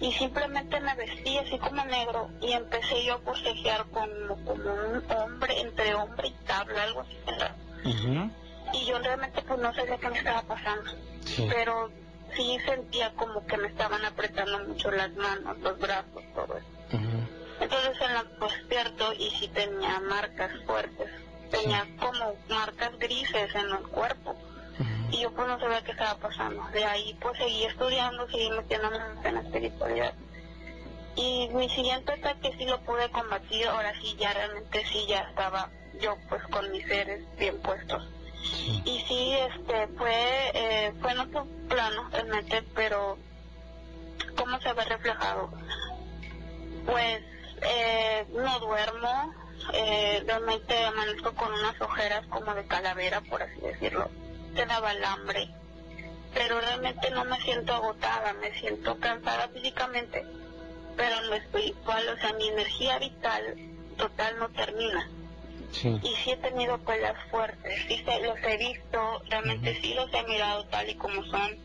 y simplemente me vestí así como negro y empecé yo a forcejear como, como un hombre, entre hombre y tabla, algo así. ¿verdad? Ujú. Y yo realmente pues no sabía qué me estaba pasando, Sí. pero sí sentía como que me estaban apretando mucho las manos, los brazos, todo eso. Ujú. Entonces en la despierto y sí tenía marcas fuertes, tenía como marcas grises en el cuerpo. Y yo pues no sabía qué estaba pasando. De ahí pues seguí estudiando, seguí metiéndome en la espiritualidad. Y mi siguiente ataque sí lo pude combatir, ahora sí ya realmente sí ya estaba yo pues con mis seres bien puestos. Y sí, este, fue, eh, fue en otro plano realmente, pero ¿cómo se ve reflejado? Pues eh, no duermo, eh, realmente amanezco con unas ojeras como de calavera, por así decirlo. Te daba el hambre, pero realmente no me siento agotada, me siento cansada físicamente, pero en lo espiritual, o sea, mi energía vital total no termina. Y sí he tenido peleas fuertes, sí se, los he visto, realmente sí los he mirado tal y como son.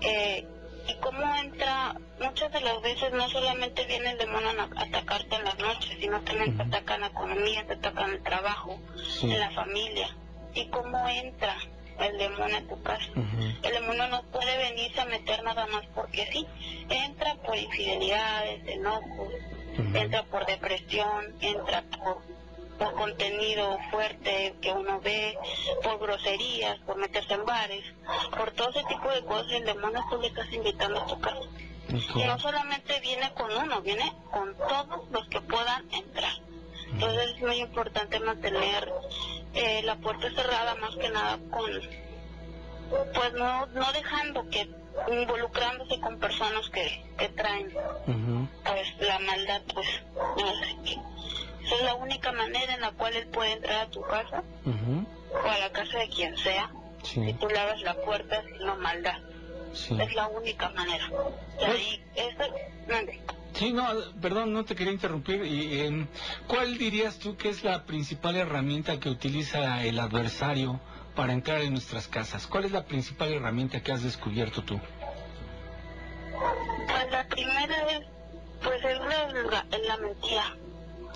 Eh, y cómo entra, muchas de las veces no solamente viene el demonio a atacarte en las noches, sino también te atacan la economía, te atacan el trabajo, en la familia. Y cómo entra el demonio a tu casa. El demonio no puede venirse a meter nada más porque sí. Entra por infidelidades, enojos, entra por depresión, entra por por contenido fuerte que uno ve, por groserías, por meterse en bares, por todo ese tipo de cosas, el demonio tú le estás invitando a tu casa. Y no solamente viene con uno, viene con todos los que puedan entrar. Entonces es muy importante mantener eh, la puerta cerrada más que nada con, pues no, no dejando que involucrándose con personas que, que traen pues la maldad pues esa es la única manera en la cual él puede entrar a tu casa o a la casa de quien sea si tú abres la puerta no maldad. Es la única manera. Y ahí, eso, Sí, no, perdón, no te quería interrumpir. Y, em, ¿Cuál dirías tú que es la principal herramienta que utiliza el adversario para entrar en nuestras casas? ¿Cuál es la principal herramienta que has descubierto tú? Pues la primera es, pues es la, la mentira.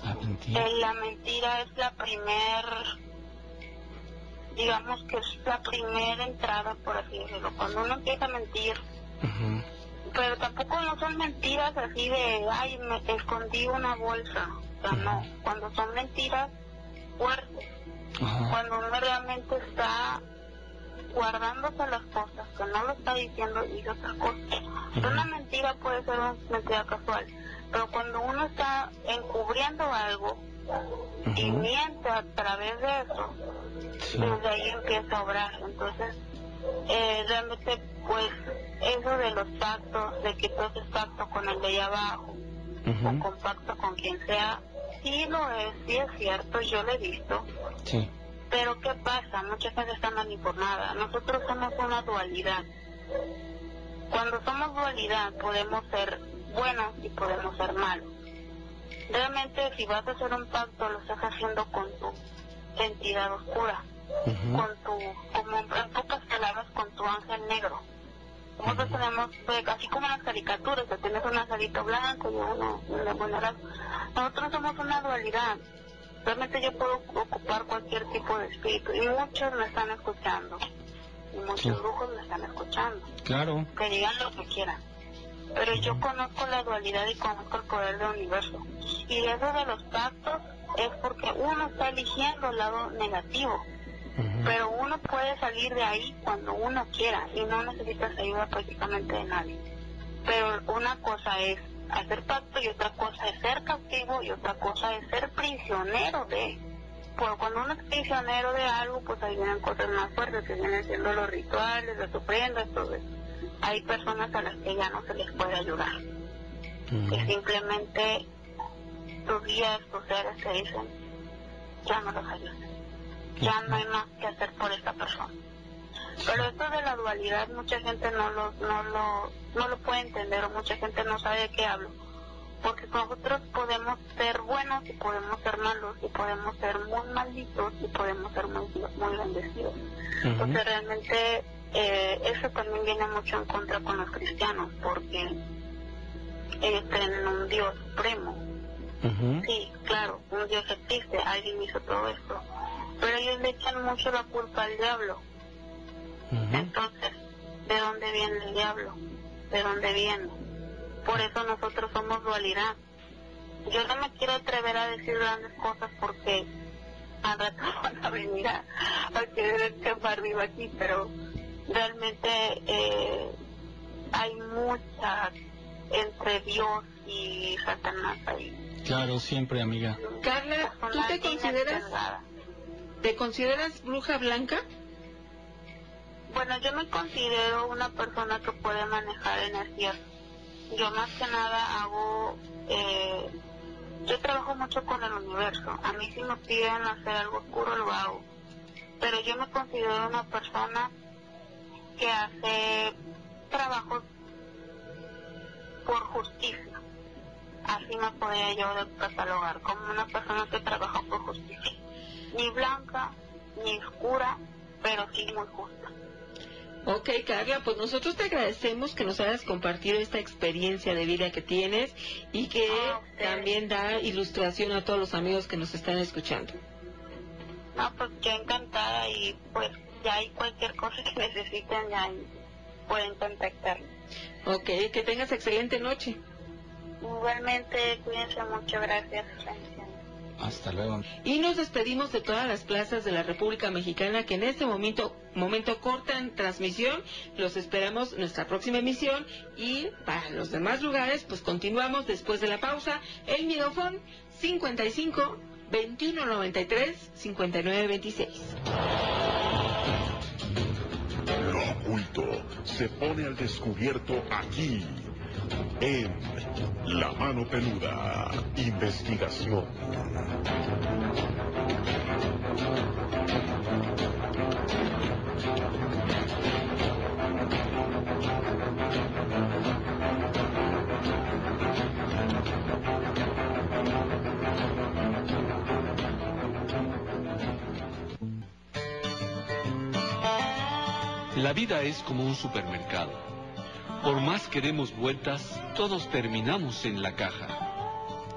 La mentira. la mentira es la primer, digamos que es la primera entrada, por así decirlo. Cuando uno empieza a mentir, pero tampoco no son mentiras así de, ay, me escondí una bolsa. O sea, no. Cuando son mentiras fuertes, cuando uno realmente está guardándose las cosas, que no lo está diciendo y dice otra cosa. Una mentira puede ser una mentira casual pero cuando uno está encubriendo algo y miente a través de eso, desde ahí empieza a obrar. Entonces, eh, realmente, pues, eso de los pactos, de que tú haces pacto con el de allá abajo, o con pacto con quien sea, sí lo es, sí es cierto, yo lo he visto. Sí. Pero ¿qué pasa? Muchas veces están manipuladas. Nosotros somos una dualidad. Cuando somos dualidad podemos ser buenos y podemos ser malos. Realmente si vas a hacer un pacto lo estás haciendo con tu entidad oscura, con tu, como en pocas palabras, con tu ángel negro. Nosotros tenemos, pues, así como las caricaturas, que tienes un angelito blanco y uno, de nosotros somos una dualidad. Realmente yo puedo ocupar cualquier tipo de espíritu y muchos me están escuchando. Y muchos brujos me están escuchando. Claro. Que digan lo que quieran pero yo conozco la dualidad y conozco el poder del universo. Y eso de los pactos es porque uno está eligiendo el lado negativo, pero uno puede salir de ahí cuando uno quiera y no necesitas ayuda prácticamente de nadie. Pero una cosa es hacer pacto y otra cosa es ser cautivo y otra cosa es ser prisionero de. Porque cuando uno es prisionero de algo, pues ahí vienen cosas más fuertes, que vienen siendo los rituales, las ofrendas, todo eso hay personas a las que ya no se les puede ayudar. Que simplemente tus guías, tus seres te dicen, ya no los ayudes. Ya no hay más que hacer por esta persona. Pero esto de la dualidad mucha gente no lo, no lo, no lo puede entender o mucha gente no sabe de qué hablo. Porque nosotros podemos ser buenos y podemos ser malos y podemos ser muy malditos y podemos ser muy, muy bendecidos. Entonces realmente eh, eso también viene mucho en contra con los cristianos, porque ellos creen en un Dios supremo. Sí, claro, un Dios existe, alguien hizo todo esto, pero ellos le echan mucho la culpa al diablo. Entonces, ¿de dónde viene el diablo? ¿De dónde viene? Por eso nosotros somos dualidad. yo no me quiero atrever a decir grandes cosas porque al rato *laughs* van a venir a, a querer escapar vivo aquí, pero realmente eh, hay mucha entre Dios y Satanás ahí. Claro, siempre, amiga. Carla, ¿tú te consideras, te consideras bruja blanca? Bueno, yo me considero una persona que puede manejar energías. Yo más que nada hago, eh, yo trabajo mucho con el universo. A mí si me piden hacer algo oscuro lo hago. Pero yo me considero una persona que hace trabajos por justicia. Así me podría yo catalogar como una persona que trabaja por justicia. Ni blanca, ni oscura, pero sí muy justa. Ok, Carla, pues nosotros te agradecemos que nos hayas compartido esta experiencia de vida que tienes y que también da ilustración a todos los amigos que nos están escuchando. No, pues yo encantada y pues ya hay cualquier cosa que necesiten, ya pueden contactarme. Ok, que tengas excelente noche. Igualmente, cuídense mucho, gracias. Hasta luego. Y nos despedimos de todas las plazas de la República Mexicana que en este momento, momento cortan transmisión. Los esperamos en nuestra próxima emisión. Y para los demás lugares, pues continuamos después de la pausa. El Midofón 55 2193 5926. Se pone al descubierto aquí en La Mano Peluda, investigación. La vida es como un supermercado. Por más que demos vueltas, todos terminamos en la caja.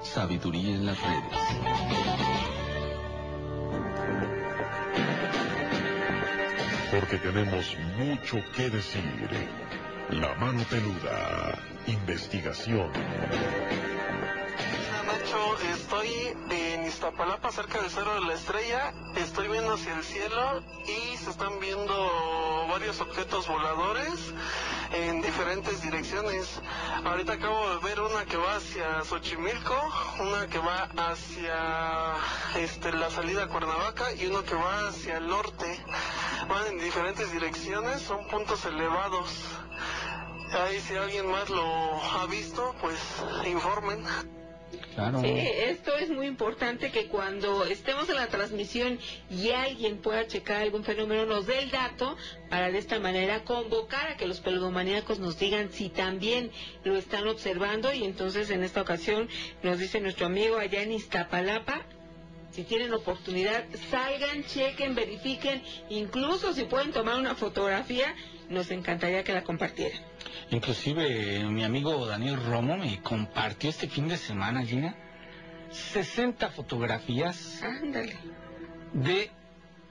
Sabiduría en las redes. Porque tenemos mucho que decir. La Mano Peluda, investigación. Nacho, estoy en Iztapalapa, cerca del Cerro de la Estrella. Estoy viendo hacia el cielo y se están viendo varios objetos voladores en diferentes direcciones. Ahorita acabo de ver una que va hacia Xochimilco, una que va hacia este, la salida a Cuernavaca y uno que va hacia el norte. Van en diferentes direcciones, son puntos elevados. Ahí si alguien más lo ha visto, pues informen. Sí, esto es muy importante que cuando estemos en la transmisión y alguien pueda checar algún fenómeno, nos dé el dato para de esta manera convocar a que los peludomaníacos nos digan si también lo están observando. Y entonces en esta ocasión nos dice nuestro amigo allá en Iztapalapa, si tienen oportunidad, salgan, chequen, verifiquen, incluso si pueden tomar una fotografía, nos encantaría que la compartieran. Inclusive mi amigo Daniel Romo me compartió este fin de semana, Gina, 60 fotografías de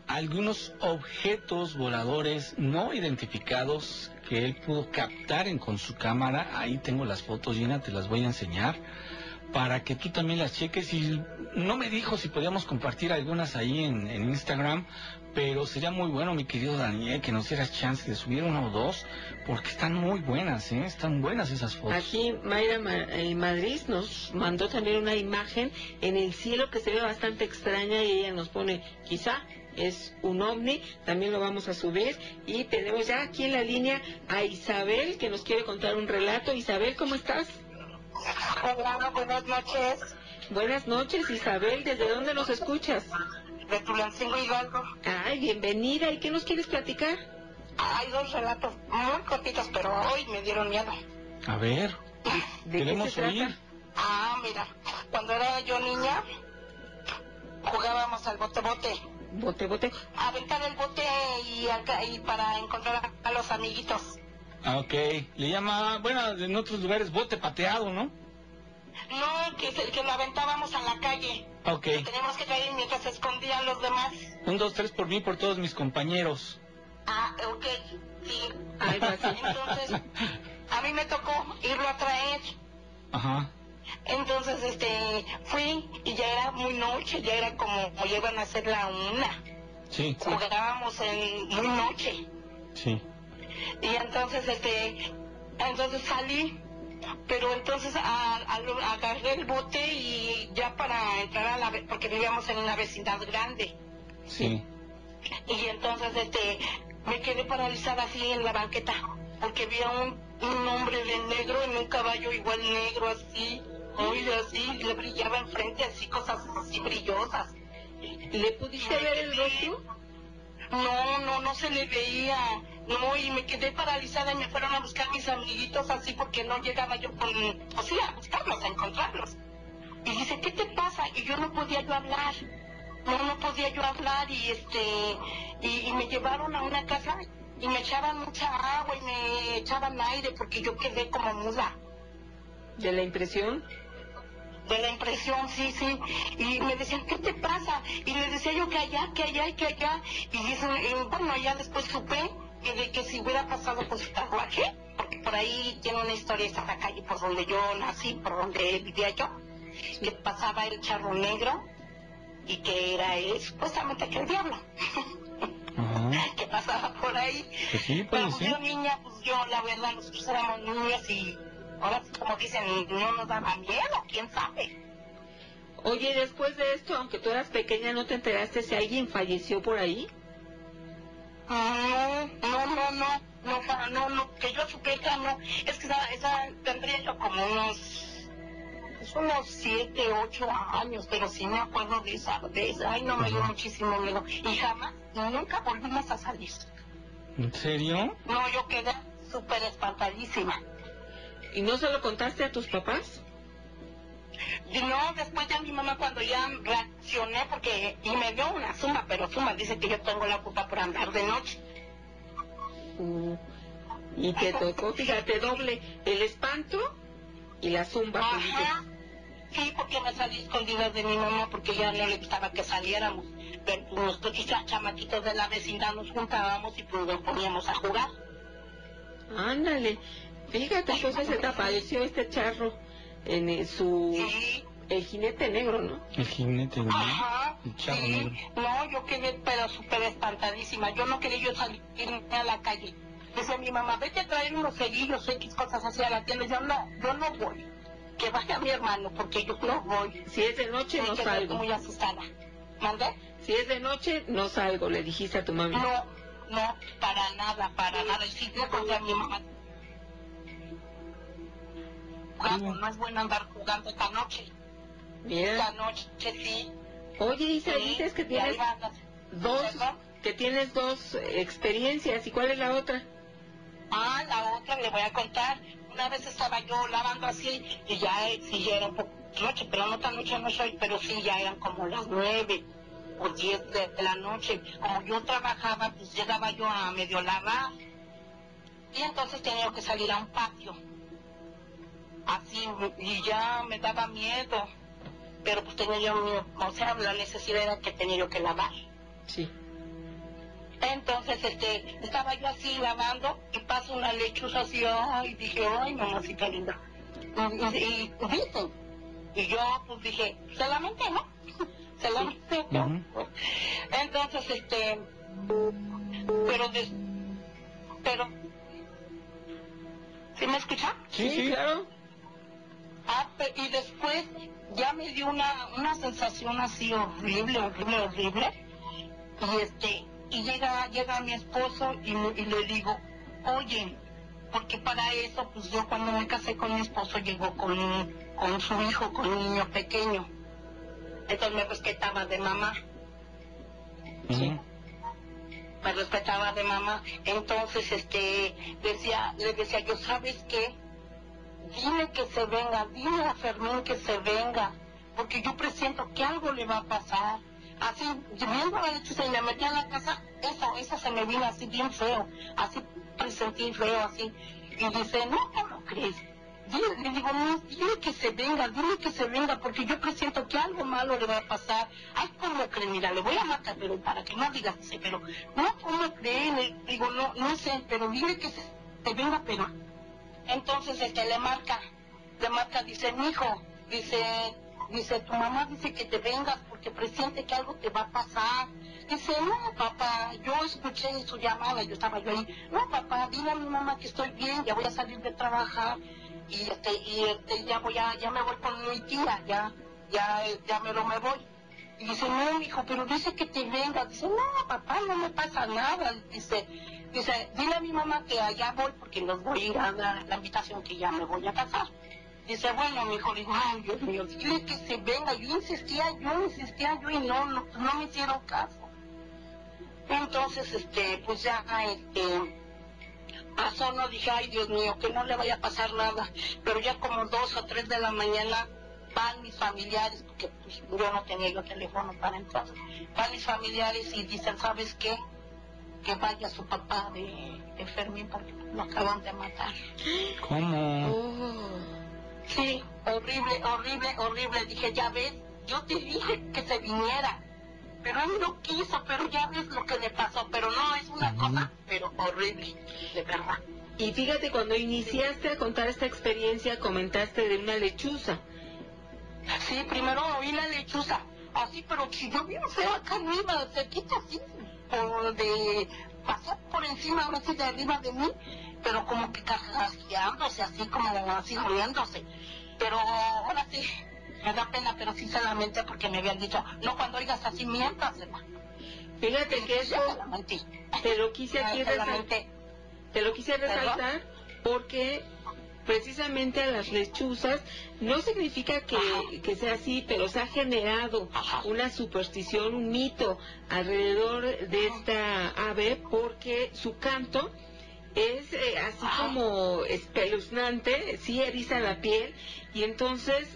algunos objetos voladores no identificados que él pudo captar en, con su cámara. Ahí tengo las fotos, Gina, te las voy a enseñar para que tú también las cheques y no me dijo si podíamos compartir algunas ahí en, Instagram, pero sería muy bueno, mi querido Daniel, que nos dieras chance de subir una o dos, porque están muy buenas, ¿eh? Están buenas esas fotos. Aquí Mayra Ma- Madrid nos mandó también una imagen en el cielo que se ve bastante extraña y ella nos pone, quizá es un ovni, también lo vamos a subir y tenemos ya aquí en la línea a Isabel que nos quiere contar un relato. Isabel, ¿cómo estás? Hola, buenas noches. Buenas noches, Isabel, ¿desde dónde nos escuchas? De Tulancingo Hidalgo. Ay, bienvenida, ¿y qué nos quieres platicar? Hay dos relatos muy cortitos, pero hoy me dieron miedo. A ver, ¿De queremos qué se oír. trata? Ah, mira, cuando era yo niña, jugábamos al bote-bote. Bote, bote. Aventar el bote y, acá- y para encontrar a los amiguitos. Ah, ok, le llama, bueno, en otros lugares bote pateado, ¿no? No, que, se- que lo aventábamos a la calle. Ok, Teníamos que caer mientras se escondían los demás. un, dos, tres por mí, por todos mis compañeros. Ah, ok, sí. Algo así. Entonces, a mí me tocó irlo a traer. Ajá. Entonces, este, fui y ya era muy noche, ya era como, ya iban a ser la una. Sí. Jugábamos en muy noche. Sí. Y entonces, este, entonces salí, pero entonces a- a- agarré el bote y ya para entrar a la, porque vivíamos en una vecindad grande. Sí. Y entonces, este, me quedé paralizada así en la banqueta, porque vi a un, un hombre de negro en un caballo igual negro así, muy así, le brillaba enfrente así cosas así brillosas. ¿Le pudiste ver el rostro? No, no, no se le veía. No, y me quedé paralizada y me fueron a buscar mis amiguitos así porque no llegaba yo con, o sea, a buscarlos, a encontrarlos. Y dice, ¿qué te pasa? Y yo no podía yo hablar. No, no podía yo hablar y este, y, y me llevaron a una casa y me echaban mucha agua y me echaban aire porque yo quedé como muda. ¿De la impresión? De la impresión, sí, sí. Y me decían, ¿qué te pasa? Y les decía yo que allá, que allá y que allá. Y dicen, y bueno, ya después supe que de que si hubiera pasado por su carruaje, porque por ahí tiene una historia esta la calle por donde yo nací, por donde vivía yo, que pasaba el charro negro y que era eh, supuestamente aquel diablo *laughs* que pasaba por ahí. Pues sí, Pero pues yo niña, pues yo la verdad, nosotros éramos niñas y ahora sí como dicen, no nos daba miedo, quién sabe. Oye, después de esto, aunque tú eras pequeña, ¿no te enteraste si alguien falleció por ahí? No, no, no, no, no, pa- no, no, que yo supiera, no. Es que esa, esa tendría yo como unos, pues unos siete, ocho años, pero sí me acuerdo de esa vez. Ay, no, me dio muchísimo miedo. Y jamás, nunca volvimos a salir. ¿En serio? No, yo quedé súper espantadísima. ¿Y no se lo contaste a tus papás? No, después ya mi mamá cuando ya reaccioné, porque, y me dio una suma, pero suma dice que yo tengo la culpa por andar de noche. Uh, y te tocó, fíjate, doble, el espanto y la zumba. Ajá. Sí, porque me salí escondida de mi mamá porque ya no le gustaba que saliéramos. Pero nosotros ya chamaquitos de la vecindad nos juntábamos y pues nos poníamos a jugar. Ándale, fíjate, entonces se te apareció este charro en eh, su... El jinete negro, ¿no? El jinete, ¿no? Ajá. El charro Sí. negro. No, yo quedé pero súper espantadísima. Yo no quería yo salir a la calle. Decía mi mamá, vete a traer unos cerillos, X cosas así a la tienda. Yo no, yo no voy. Que vaya mi hermano, porque yo no voy. Si es de noche, no salgo. muy asustada. ¿Mandé? Si es de noche, no salgo, le dijiste a tu mami. No, no, para nada, para nada. Y sí, le conté a mi mamá. Jugando, no es bueno andar jugando esta noche. Mira. Esta noche sí. Oye, Isa, Sí, dices que tienes dos, que tienes dos experiencias. ¿Y cuál es la otra? Ah, la otra le voy a contar. Una vez estaba yo lavando así y ya, eh, sí, noche, pero no tan noche no soy, pero sí ya eran como las nueve o diez de, de la noche. Como yo trabajaba, pues llegaba yo a medio lavar y entonces tenía que salir a un patio. Así, y ya me daba miedo, pero pues tenía yo, o sea, la necesidad era que tenía yo que lavar. Sí. Entonces, este, estaba yo así lavando y pasa una lechuza así, ay, dije, ay, mamacita linda. Y, y, y, ¿viste? Y yo, pues dije, se lamenté, ¿no? *laughs* Se lamenté, ¿no? Entonces, este, pero, des- pero, ¿sí me escucha? Sí, sí. claro. Ah, y después ya me dio una, una sensación así horrible, horrible, horrible. Y este, y llega, llega mi esposo y, le digo, oye, porque para eso, pues yo cuando me casé con mi esposo llegó con, con su hijo, con un niño pequeño. Entonces me respetaba de mamá. me respetaba de mamá. Entonces, este, decía, le decía yo, ¿sabes qué? Dile que se venga, dile a Fermín que se venga, porque yo presiento que algo le va a pasar. Así, viendo la lechuza y me metí en la casa, eso, eso se me vino así bien feo, así presentí feo, así. Y dice, no, ¿cómo crees? Dile, le digo, no, dile que se venga, dile que se venga, porque yo presiento que algo malo le va a pasar. Ay, ¿cómo crees? Mira, le voy a matar, pero para que no digas pero, no, ¿cómo crees? Le digo, no, no sé, pero dile que se, se venga, pero entonces este le marca, le marca, dice, mijo, dice, dice, tu mamá dice que te vengas porque presiente que algo te va a pasar. Dice, no, papá, yo escuché su llamada, yo estaba yo ahí. No, papá, dile a mi mamá que estoy bien, ya voy a salir de trabajar y este, y este, ya voy a, ya me voy con mi tía, ya, ya, ya me lo me voy. Y dice, no, hijo, pero dice que te vengas. Dice, no, papá, no me pasa nada. Dice, dice, dile a mi mamá que allá voy porque los voy a dar la invitación que ya me voy a casar. Dice, bueno, mi hijo, digo, ay, Dios mío, dile que se venga. Yo insistía, yo insistía, yo y no, no, no me hicieron caso. Entonces, este, pues ya, este, pasó, no dije, ay, Dios mío, que no le vaya a pasar nada. Pero ya como dos o tres de la mañana van mis familiares, porque pues, yo no tenía yo teléfono para entrar, van mis familiares y dicen, ¿sabes qué? Que vaya su papá de, de Fermín porque lo acaban de matar. ¿Cómo? Sí, horrible, horrible, horrible. Dije, ya ves, yo te dije que se viniera. Pero él no quiso, pero ya ves lo que le pasó. Pero no, es una cosa, pero horrible, de verdad. Y fíjate, cuando iniciaste a contar esta experiencia, comentaste de una lechuza. Sí, primero oí la lechuza, así, pero si yo bien feo acá arriba, cerquita así, por de, pasó por encima, ahora sí de arriba de mí, pero como que carrasqueándose, así como así riéndose. Pero ahora sí, me da pena, pero sí solamente porque me habían dicho, no cuando oigas así mientas, hermano. Fíjate que eso te lo quise aquí resaltar, te lo quise resaltar porque precisamente a las lechuzas no significa que, que sea así, pero se ha generado una superstición, un mito alrededor de esta ave porque su canto es eh, así como espeluznante, sí eriza la piel y entonces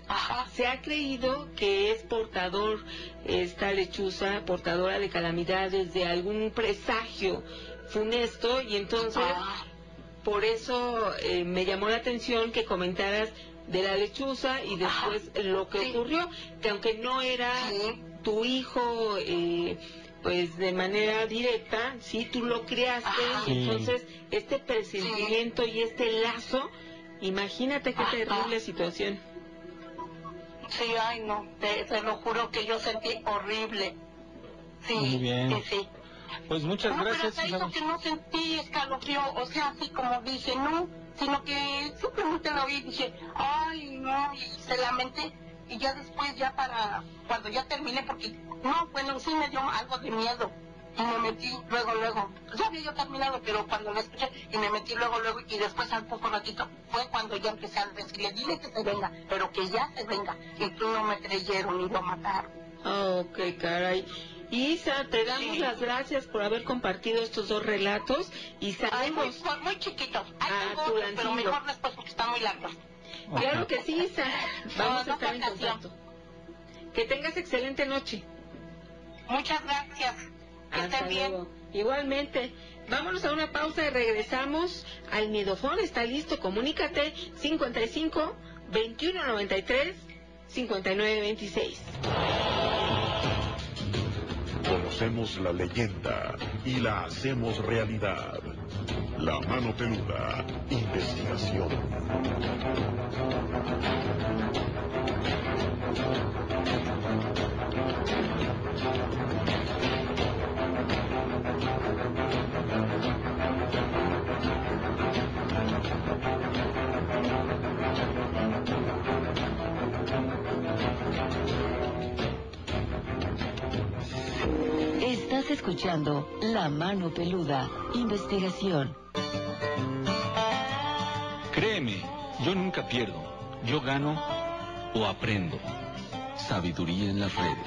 se ha creído que es portador esta lechuza, portadora de calamidades, de algún presagio funesto y entonces por eso eh, me llamó la atención que comentaras de la lechuza y después lo que ocurrió, que aunque no era tu hijo, eh, pues de manera directa, sí, tú lo criaste, y entonces este presentimiento y este lazo, imagínate qué terrible situación. Sí, ay no, te, te lo juro que yo sentí horrible. Sí, Muy bien. sí, sí. Pues muchas no, gracias. pero hasta eso que no sentí escalofrío, o sea, así como dije, no, sino que simplemente lo vi y dije, ay, no, y se lamenté. Y ya después, ya para, cuando ya terminé, porque, no, bueno, sí me dio algo de miedo. Y me metí luego, luego. Ya había yo terminado, pero cuando lo escuché, y me metí luego, luego, y después al poco ratito, fue cuando ya empecé a decirle, dile que se venga, pero que ya se venga. Y tú no me creyeron y lo mataron. Ah, ok, caray. Isa, te damos las gracias por haber compartido estos dos relatos y Ay, muy, muy chiquitos. Ah, otros, pero mejor después porque están muy largos. Claro que sí, Isa. Vamos No, a estar en contacto. Que tengas excelente noche. Muchas gracias. Que Hasta estén bien. luego. Igualmente. Vámonos a una pausa y regresamos al Midofón. Está listo. Comunícate 55 21 93 59 26. Conocemos la leyenda y la hacemos realidad. La mano peluda. Investigación. Estás escuchando La Mano Peluda, investigación. Créeme, yo nunca pierdo. Yo gano o aprendo. Sabiduría en las redes.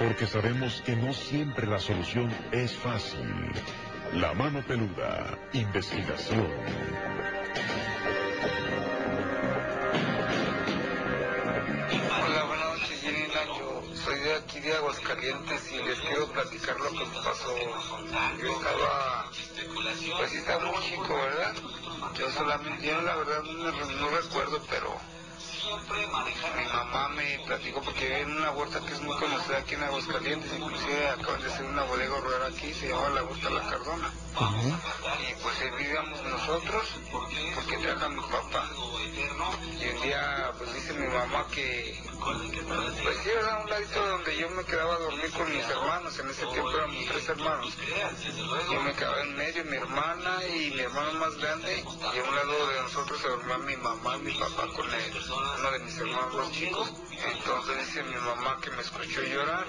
Porque sabemos que no siempre la solución es fácil. La mano peluda. Investigación. De Aguascalientes y les quiero platicar lo que me pasó. Yo estaba, pues sí estaba muy chico, ¿verdad? Yo solamente, yo la verdad no, no recuerdo, pero mi mamá me platicó porque en una huerta que es muy conocida aquí en Aguascalientes, inclusive acaban de hacer una bodega rural aquí, se llama la Huerta La Cardona. Y pues vivíamos nosotros porque trabaja mi papá. Y un día pues dice mi mamá que pues sí era un ladito donde yo me quedaba a dormir con mis hermanos, en ese tiempo éramos tres hermanos. Yo me quedaba en medio, mi hermana y mi hermano más grande, y a un lado de nosotros se dormía mi mamá y mi papá con él, uno de mis hermanos chicos. Entonces dice mi mamá que me escuchó llorar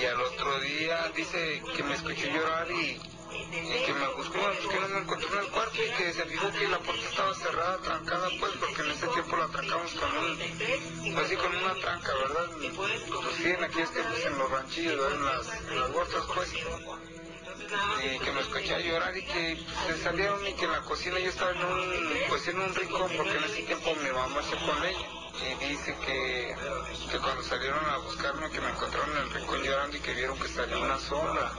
y al otro día dice que me escuchó llorar y, que me buscó, que no me encontró en el cuarto y que se fijó que la puerta estaba cerrada, trancada pues, porque en ese tiempo la trancamos con un, pues sí, con una tranca, ¿verdad? Pues sí, en aquellos tiempos en los ranchillos. En las, en las pues que me escuché llorar y que se salieron y que en la cocina yo estaba en un, pues en un rincón porque en ese tiempo mi mamá se con ella y dice que, que cuando salieron a buscarme que me encontraron en el rincón llorando y que vieron que salió una sombra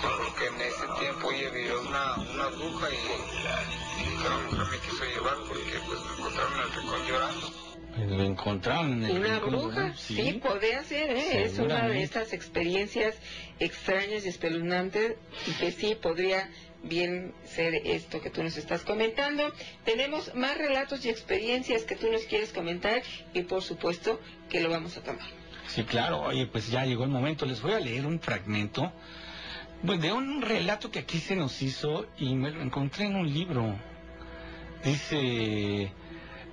que porque en ese tiempo ella vio una, una bruja y, y la mujer me quiso llevar porque pues me encontraron en el rincón llorando Lo encontraron en el Una bruja, ¿verdad? sí, podría ser, ¿eh? es una de estas experiencias extrañas y espeluznantes y que sí podría bien ser esto que tú nos estás comentando. Tenemos más relatos y experiencias que tú nos quieres comentar y por supuesto que lo vamos a tomar. Sí, claro. Oye, pues ya llegó el momento. Les voy a leer un fragmento pues, de un relato que aquí se nos hizo y me lo encontré en un libro. Dice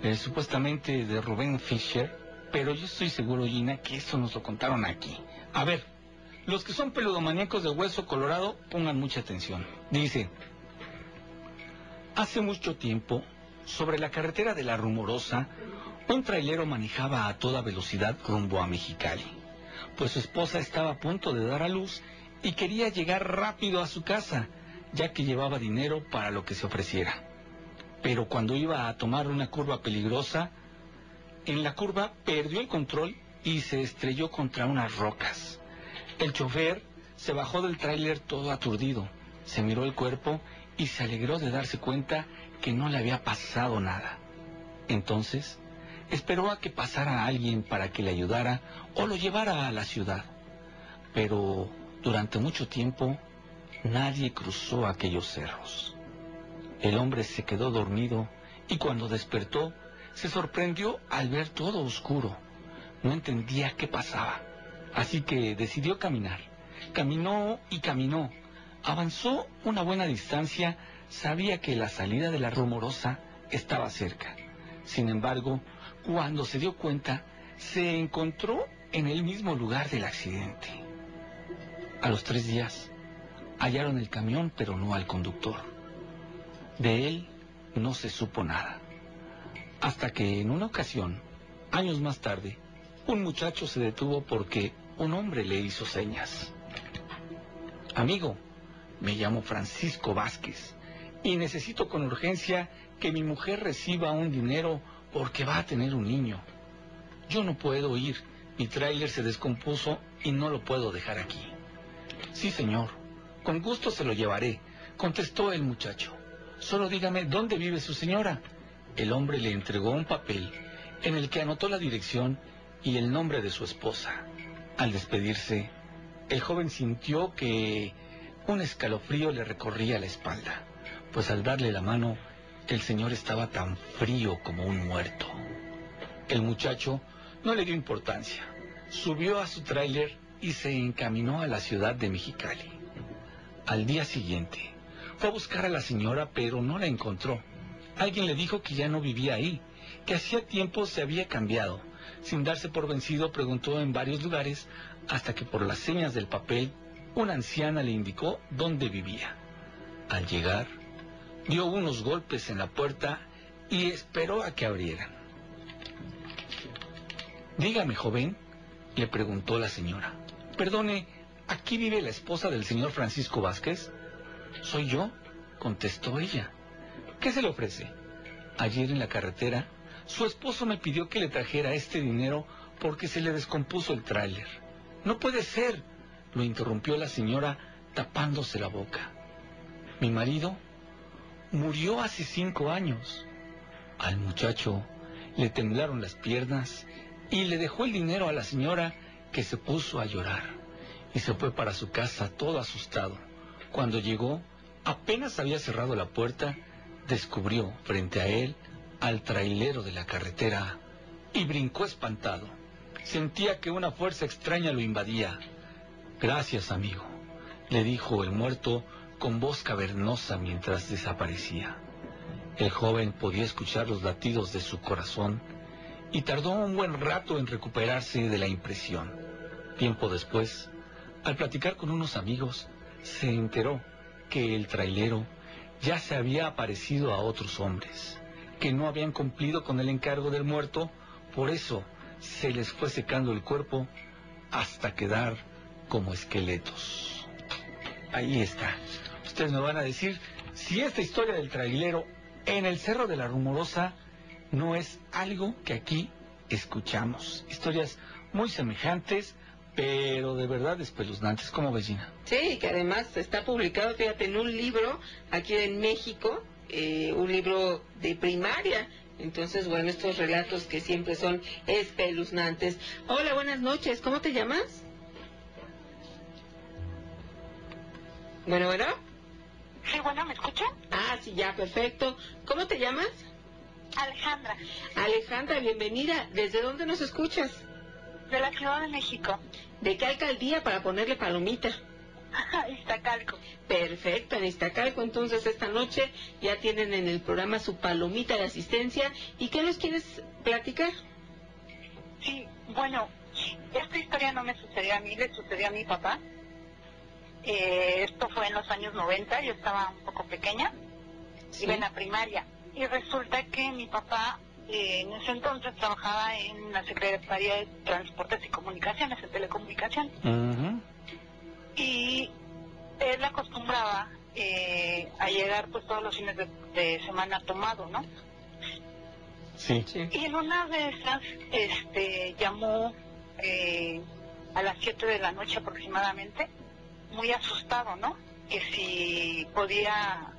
eh, supuestamente de Rubén Fisher, pero yo estoy seguro, Gina, que esto nos lo contaron aquí. A ver, los que son peludomaníacos de hueso colorado, pongan mucha atención. Dice, hace mucho tiempo, sobre la carretera de la Rumorosa, un trailero manejaba a toda velocidad rumbo a Mexicali, pues su esposa estaba a punto de dar a luz y quería llegar rápido a su casa, ya que llevaba dinero para lo que se ofreciera. Pero cuando iba a tomar una curva peligrosa, en la curva perdió el control y se estrelló contra unas rocas. El chofer se bajó del tráiler todo aturdido, se miró el cuerpo y se alegró de darse cuenta que no le había pasado nada. Entonces, esperó a que pasara alguien para que le ayudara o lo llevara a la ciudad. Pero durante mucho tiempo nadie cruzó aquellos cerros. El hombre se quedó dormido y cuando despertó se sorprendió al ver todo oscuro. No entendía qué pasaba, así que decidió caminar. Caminó y caminó. Avanzó una buena distancia, sabía que la salida de la rumorosa estaba cerca. Sin embargo, cuando se dio cuenta, se encontró en el mismo lugar del accidente. A los tres días, hallaron el camión, pero no al conductor. De él no se supo nada. Hasta que en una ocasión, años más tarde, un muchacho se detuvo porque un hombre le hizo señas. Amigo, me llamo Francisco Vázquez y necesito con urgencia que mi mujer reciba un dinero porque va a tener un niño. Yo no puedo ir, mi tráiler se descompuso y no lo puedo dejar aquí. Sí, señor, con gusto se lo llevaré, contestó el muchacho. Solo dígame dónde vive su señora. El hombre le entregó un papel en el que anotó la dirección y el nombre de su esposa. Al despedirse, el joven sintió que un escalofrío le recorría la espalda, pues al darle la mano, el señor estaba tan frío como un muerto. El muchacho no le dio importancia, subió a su tráiler y se encaminó a la ciudad de Mexicali. Al día siguiente, fue a buscar a la señora, pero no la encontró. Alguien le dijo que ya no vivía ahí, que hacía tiempo se había cambiado. Sin darse por vencido, preguntó en varios lugares, hasta que por las señas del papel, una anciana le indicó dónde vivía. Al llegar, dio unos golpes en la puerta y esperó a que abrieran. Dígame, joven, le preguntó la señora. Perdone, ¿aquí vive la esposa del señor Francisco Vázquez? Soy yo, contestó ella. ¿Qué se le ofrece? Ayer en la carretera, su esposo me pidió que le trajera este dinero porque se le descompuso el tráiler. No puede ser, lo interrumpió la señora tapándose la boca. Mi marido murió hace cinco años. Al muchacho le temblaron las piernas y le dejó el dinero a la señora que se puso a llorar y se fue para su casa todo asustado, Cuando llegó, apenas había cerrado la puerta, descubrió frente a él al trailero de la carretera y brincó espantado. Sentía que una fuerza extraña lo invadía. Gracias, amigo, le dijo el muerto con voz cavernosa mientras desaparecía. El joven podía escuchar los latidos de su corazón y tardó un buen rato en recuperarse de la impresión. Tiempo después, al platicar con unos amigos, se enteró que el trailero ya se había aparecido a otros hombres, que no habían cumplido con el encargo del muerto, por eso se les fue secando el cuerpo hasta quedar como esqueletos. Ahí está. Ustedes me van a decir si esta historia del trailero en el Cerro de la Rumorosa no es algo que aquí escuchamos. Historias muy semejantes, pero de verdad espeluznantes, como vecina. Sí, que además está publicado, fíjate, en un libro aquí en México, eh, un libro de primaria. Entonces, bueno, estos relatos que siempre son espeluznantes. Hola, buenas noches, ¿cómo te llamas? Bueno, bueno. Sí, bueno, ¿me escucha? Ah, sí, ya, perfecto. ¿Cómo te llamas? Alejandra. Alejandra, bienvenida. ¿Desde dónde nos escuchas? De la Ciudad de México. ¿De qué alcaldía para ponerle palomita? Iztacalco. Perfecto, en Iztacalco. Entonces, esta noche ya tienen en el programa su palomita de asistencia. ¿Y qué nos quieres platicar? Sí, bueno, esta historia no me sucedió a mí, le sucedió a mi papá. Eh, esto fue en los años 90, yo estaba un poco pequeña, iba en la primaria. Y resulta que mi papá eh, en ese entonces trabajaba en la Secretaría de Transportes y Comunicaciones, en Telecomunicaciones. Y él acostumbraba eh, a llegar pues todos los fines de, de semana tomado, ¿no? Sí. Y en una de esas este, llamó eh, a las 7 de la noche aproximadamente, muy asustado, ¿no? Que si podía,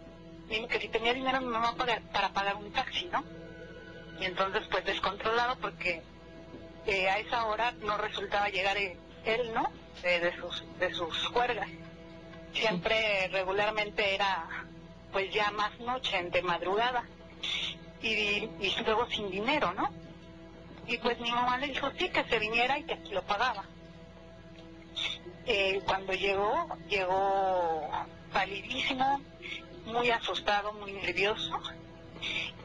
que si tenía dinero mi mamá para, para pagar un taxi, ¿no? Y entonces pues descontrolado porque eh, a esa hora no resultaba llegar eh, él, ¿no? De, de sus, de sus juergas. Siempre regularmente era pues ya más noche, de madrugada y, y luego sin dinero, ¿no? Y pues mi mamá le dijo sí, que se viniera y que aquí lo pagaba. Eh, cuando llegó, llegó palidísimo, muy asustado, muy nervioso,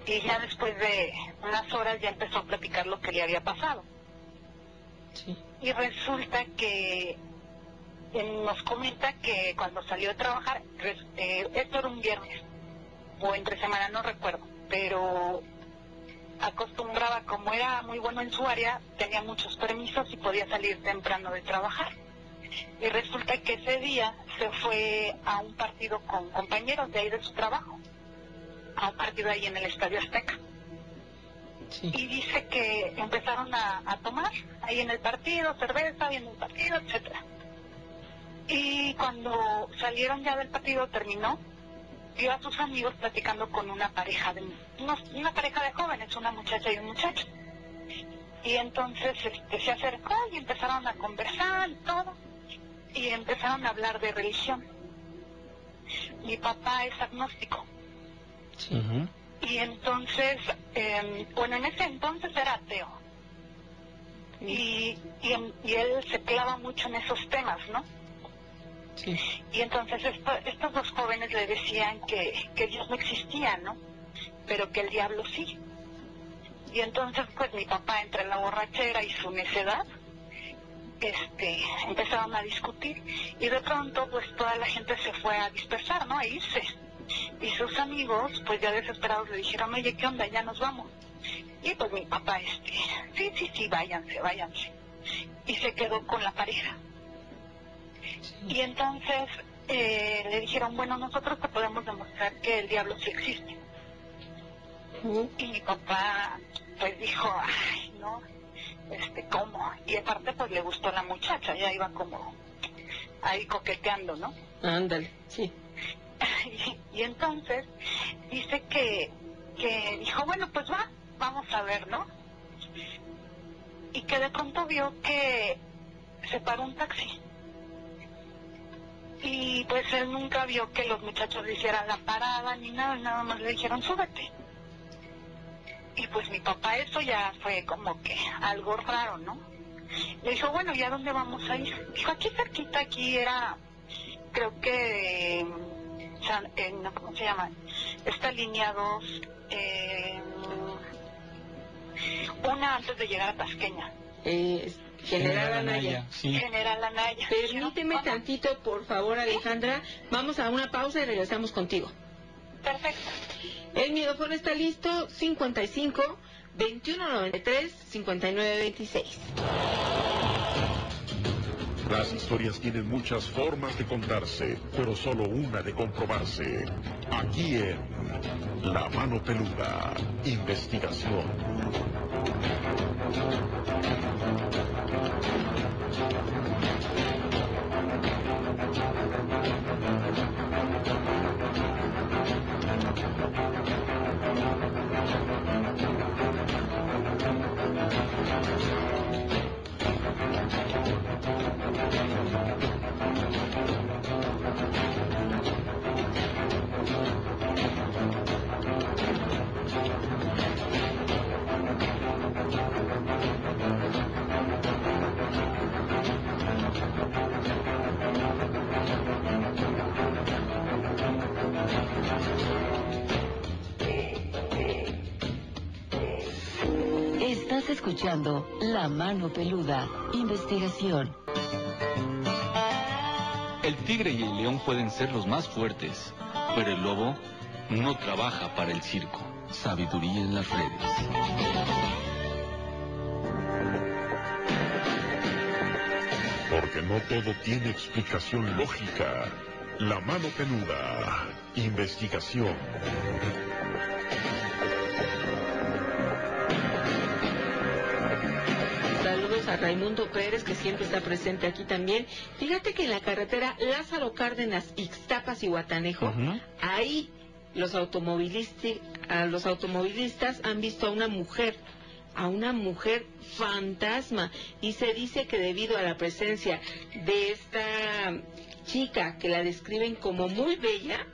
y ya después de unas horas ya empezó a platicar lo que le había pasado. Y resulta que eh, nos comenta que cuando salió a trabajar, eh, esto era un viernes, o entre semana, no recuerdo, pero acostumbraba, como era muy bueno en su área, tenía muchos permisos y podía salir temprano de trabajar. Y resulta que ese día se fue a un partido con compañeros de ahí de su trabajo, a un partido ahí en el Estadio Azteca. Y dice que empezaron a, a tomar ahí en el partido, cerveza, viendo el partido, etcétera. Y cuando salieron ya del partido, terminó, vio a sus amigos platicando con una pareja de unos- una pareja de jóvenes, una muchacha y un muchacho. Y entonces este, se acercó y empezaron a conversar y todo, y empezaron a hablar de religión. Mi papá es agnóstico. Y entonces, eh, bueno, en ese entonces era ateo. Y, y, y él se clava mucho en esos temas, ¿no? Y entonces esto- estos dos jóvenes le decían que, que Dios no existía, ¿no? Pero que el diablo sí. Y entonces, pues mi papá, entre la borrachera y su necedad, este, empezaron a discutir. Y de pronto, pues toda la gente se fue a dispersar, ¿no? A irse. Y sus amigos, pues ya desesperados, le dijeron, oye, ¿qué onda? Ya nos vamos. Y pues mi papá, este, sí, sí, sí, váyanse, váyanse. Y se quedó con la pareja. Y entonces eh, le dijeron, bueno, nosotros te podemos demostrar que el diablo sí existe. Y mi papá, pues dijo, ay, no, este, ¿cómo? Y aparte, pues le gustó la muchacha, ya iba como ahí coqueteando, ¿no? Ándale, sí. *laughs* y, entonces dice que, que dijo, bueno, pues va, vamos a ver, ¿no? Y que de pronto vio que se paró un taxi. Y pues él nunca vio que los muchachos le hicieran la parada ni nada, nada más le dijeron súbete. Y pues mi papá eso ya fue como que algo raro, ¿no? Le dijo, bueno, ¿y a dónde vamos a ir? Dijo, aquí cerquita, aquí era, creo que, San- en- ¿cómo se llama? Esta línea 2, eh, una antes de llegar a Tasqueña. Eh, General Anaya. General Anaya. Permíteme tantito, por favor, Alejandra. Vamos a una pausa y regresamos contigo. Perfecto. El micrófono está listo, 55 2193 5926. Las historias tienen muchas formas de contarse, pero solo una de comprobarse. Aquí en La Mano Peluda, investigación. Escuchando La Mano Peluda, investigación. El tigre y el león pueden ser los más fuertes, pero el lobo no trabaja para el circo. Sabiduría en las redes. Porque no todo tiene explicación lógica. La Mano Peluda, investigación. Saludos a Raimundo Pérez, que siempre está presente aquí también. Fíjate que en la carretera Lázaro Cárdenas, Ixtapas y Guatanejo, ahí los, a los automovilistas han visto a una mujer, a una mujer fantasma. Y se dice que debido a la presencia de esta chica, que la describen como muy bella,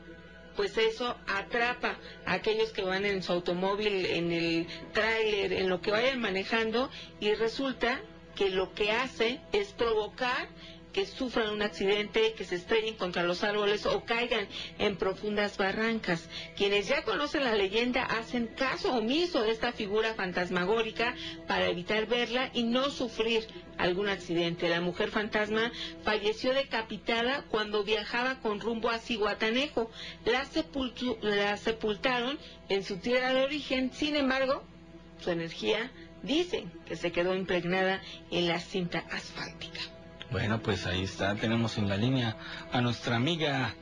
pues eso atrapa a aquellos que van en su automóvil, en el tráiler, en lo que vayan manejando y resulta que lo que hace es provocar que sufran un accidente, que se estrellen contra los árboles o caigan en profundas barrancas. Quienes ya conocen la leyenda hacen caso omiso de esta figura fantasmagórica para evitar verla y no sufrir algún accidente. La mujer fantasma falleció decapitada cuando viajaba con rumbo a Ciguatanejo. La, la sepultaron en su tierra de origen, sin embargo, su energía dicen que se quedó impregnada en la cinta asfáltica. Bueno, pues ahí está, tenemos en la línea a nuestra amiga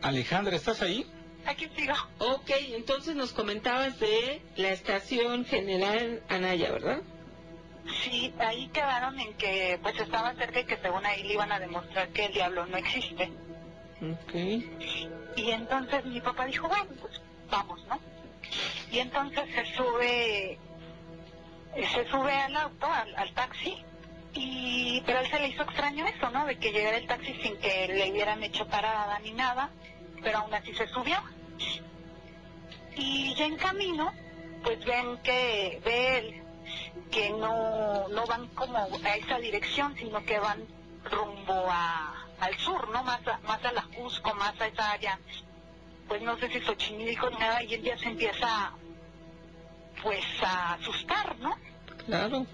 Alejandra, ¿estás ahí? Aquí sigo. Ok, entonces nos comentabas de la estación General Anaya, ¿verdad? Sí, ahí quedaron en que pues estaba cerca y que según ahí le iban a demostrar que el diablo no existe. Ok. Y entonces mi papá dijo, bueno, pues vamos, ¿no? Y entonces se sube, se sube al auto, al, taxi, y pero a él se le hizo extraño eso, ¿no? De que llegara el taxi sin que le hubieran hecho parada ni nada, pero aún así se subió. Y ya en camino, pues ven que ve él que no, no van como a esa dirección, sino que van rumbo a, al sur, ¿no? Más a, más a la Cusco, más a esa área, pues no sé si Xochimilco nada, y él ya se empieza, pues, a asustar, ¿no? Claro.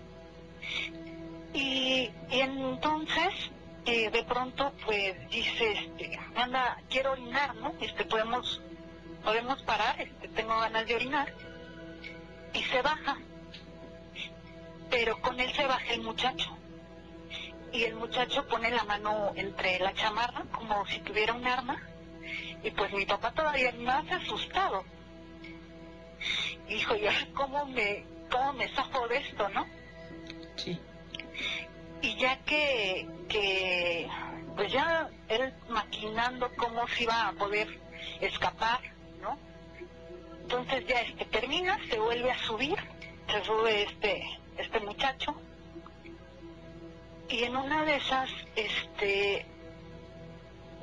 Y, y entonces, eh, de pronto, pues, dice, este, anda, quiero orinar, ¿no? Este, podemos, podemos parar, este, tengo ganas de orinar. Y se baja. Pero con él se baja el muchacho. Y el muchacho pone la mano entre la chamarra, como si tuviera un arma. Y pues mi papá todavía más asustado. Hijo, ya, ¿cómo me, cómo me zafo de esto, no? Sí. Y ya que, que, pues ya él maquinando cómo se iba a poder escapar, ¿no? Entonces ya este termina, se vuelve a subir, se sube este, este muchacho, y en una de esas, este,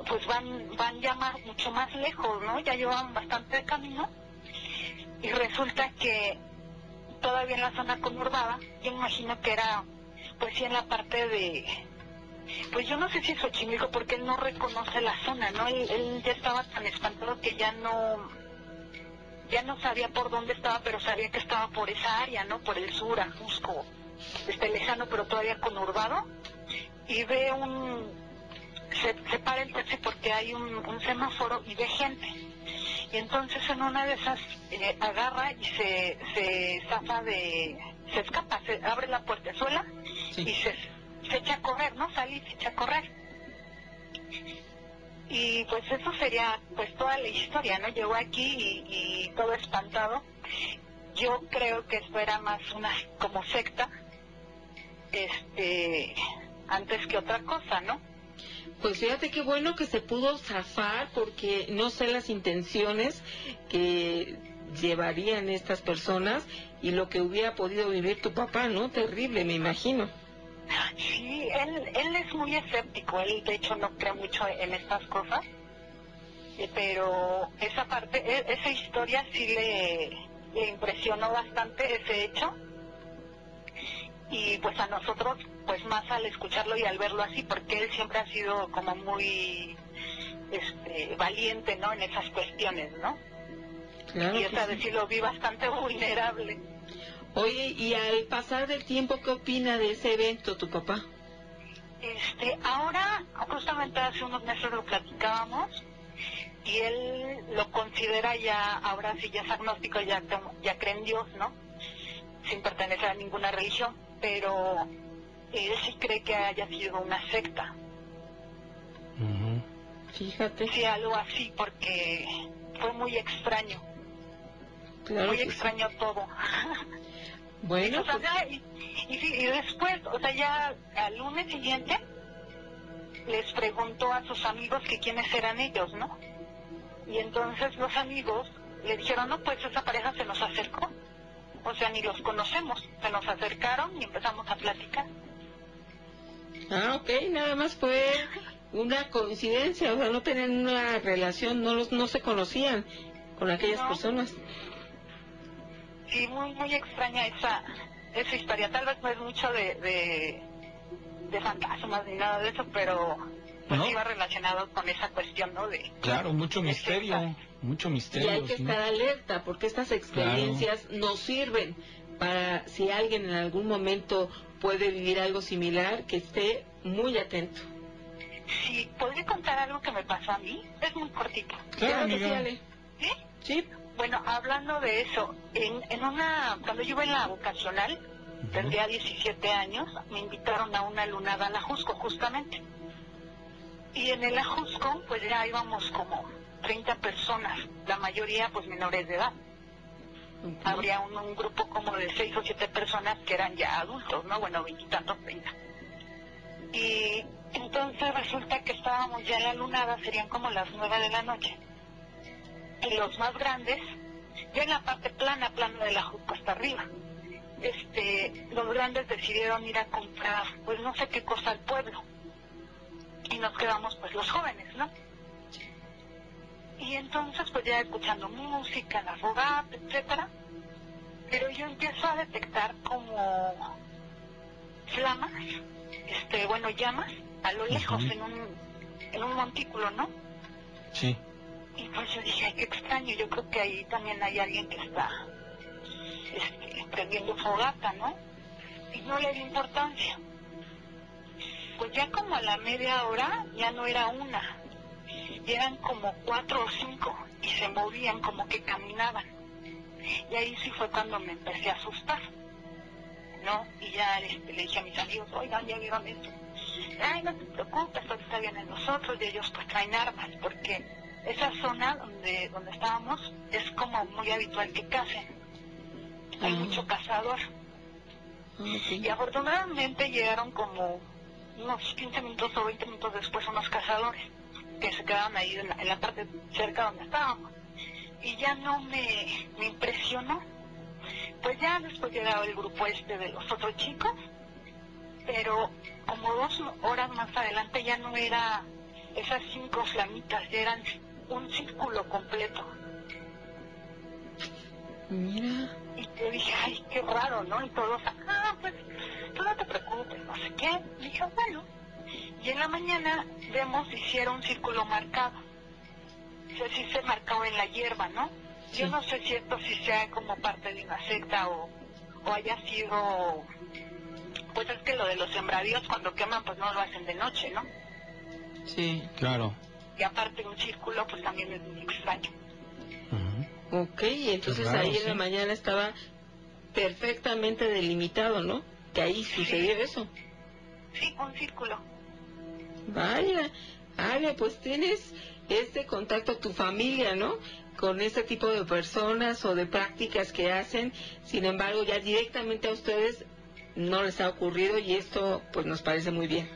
pues van, van ya más, mucho más lejos, ¿no? Ya llevan bastante camino y resulta que todavía en la zona conurbada, yo imagino que era, pues sí, en la parte de, pues yo no sé si es Xochimilco porque él no reconoce la zona, ¿no? Él, él ya estaba tan espantado que ya no, ya no sabía por dónde estaba, pero sabía que estaba por esa área, ¿no? Por el sur, a Jusco, este lejano, pero todavía conurbado, y ve un, se, para el coche porque hay un semáforo y ve gente. Y entonces en una de esas eh, agarra y se, se zafa de, se escapa, se abre la puertezuela y se, se echa a correr, ¿no? Sale y se echa a correr. Y pues eso sería pues toda la historia, ¿no? Llegó aquí y, y todo espantado. Yo creo que esto era más una como secta, este, antes que otra cosa, ¿no? Pues fíjate qué bueno que se pudo zafar porque no sé las intenciones que llevarían estas personas y lo que hubiera podido vivir tu papá, ¿no? Terrible, me imagino. Sí, él, él es muy escéptico, él de hecho no cree mucho en estas cosas, eh, pero esa parte, e- esa historia sí le, le impresionó bastante ese hecho y pues a nosotros pues más al escucharlo y al verlo así porque él siempre ha sido como muy este valiente no en esas cuestiones no Claro y sí. vez sí lo vi bastante *laughs* vulnerable Oye, y al pasar del tiempo, ¿qué opina de ese evento tu papá? este ahora justamente hace unos meses lo platicábamos y él lo considera ya ahora sí ya es agnóstico ya ya cree en Dios no sin pertenecer a ninguna religión pero él sí cree que haya sido una secta Fíjate. Sí, algo así, porque fue muy extraño. Claro muy sí. extraño todo. Bueno, O sea, pues, ya- y, y y después, o sea, ya al lunes siguiente les preguntó a sus amigos que quiénes eran ellos, ¿no? Y entonces los amigos le dijeron, no, pues esa pareja se nos acercó. O sea, ni los conocemos. Se nos acercaron y empezamos a platicar. Ah, ok, nada más fue una coincidencia, o sea, no tenían una relación, no los, no se conocían con aquellas No. personas. Sí, muy, muy extraña esa, esa historia. Tal vez no es mucho de, de, de fantasmas ni nada de eso, pero pues No. iba relacionado con esa cuestión, ¿no? De, Claro, mucho de misterio, mucho Y misterio. hay que estar alerta porque estas experiencias nos sirven para si alguien en algún momento puede vivir algo similar, que esté muy atento. Sí, ¿podría contar algo que me pasó a mí? Es muy cortito. Claro, que sí. Ale. ¿Sí? Sí, Bueno, hablando de eso, en, en una, cuando yo iba en la vocacional, tendría 17 años, me invitaron a una lunada al Ajusco, justamente. Y en el Ajusco, pues ya íbamos como 30 personas, la mayoría pues menores de edad. Habría un, grupo como de 6 o 7 personas que eran ya adultos, ¿no? Bueno, veintitantos, 30. Y entonces resulta que estábamos ya en la lunada, serían como las 9 de la noche. Y los más grandes, ya en la parte plana, plana de la Jusco hasta arriba, este, los grandes decidieron ir a comprar, pues no sé qué cosa al pueblo. Y nos quedamos pues los jóvenes, ¿no? Y entonces pues ya escuchando música, la fogata, etcétera, pero yo empiezo a detectar como flamas, este, bueno, llamas a lo lejos en un, en un montículo, ¿no? Sí. Y pues yo dije, ay, qué extraño, yo creo que ahí también hay alguien que está este, prendiendo fogata, ¿no? Y no le di importancia. Pues ya como a la media hora ya no era una, eran como cuatro o cinco, y se movían como que caminaban. Y ahí sí fue cuando me empecé a asustar, ¿no? Y ya este, le dije a mis amigos, oigan, ya vieron esto. Ay, no te preocupes, todo está bien en nosotros, y ellos pues traen armas, porque esa zona donde, donde estábamos es como muy habitual que casen. Hay Ah. mucho cazador. Y afortunadamente llegaron como unos 15 minutos o 20 minutos después unos cazadores que se quedaron ahí en la, en la parte cerca donde estábamos. Y ya no me, me impresionó. Pues ya después llegaba el grupo este de los otros chicos, pero como dos horas más adelante ya no era esas cinco flamitas eran un círculo completo. Mira. Y te dije, ay, qué raro, ¿no? Y todos, ah, pues, tú no te preocupes, no sé qué. dije, bueno. Y en la mañana vemos si hiciera un círculo marcado. O sea, si se marcaba en la hierba, ¿no? Yo no sé si esto si sea como parte de una secta o, o haya sido... Pues es que lo de los sembradíos cuando queman pues no lo hacen de noche, ¿no? Sí. Claro. Y aparte un círculo pues también es muy extraño. Ok, entonces Qué raro, ahí en la sí. mañana estaba perfectamente delimitado, ¿no? Que ahí sucedió eso. Sí, un círculo. Vaya, Ale, pues tienes este contacto, tu familia, ¿no? Con este tipo de personas o de prácticas que hacen, sin embargo, ya directamente a ustedes no les ha ocurrido y esto pues nos parece muy bien.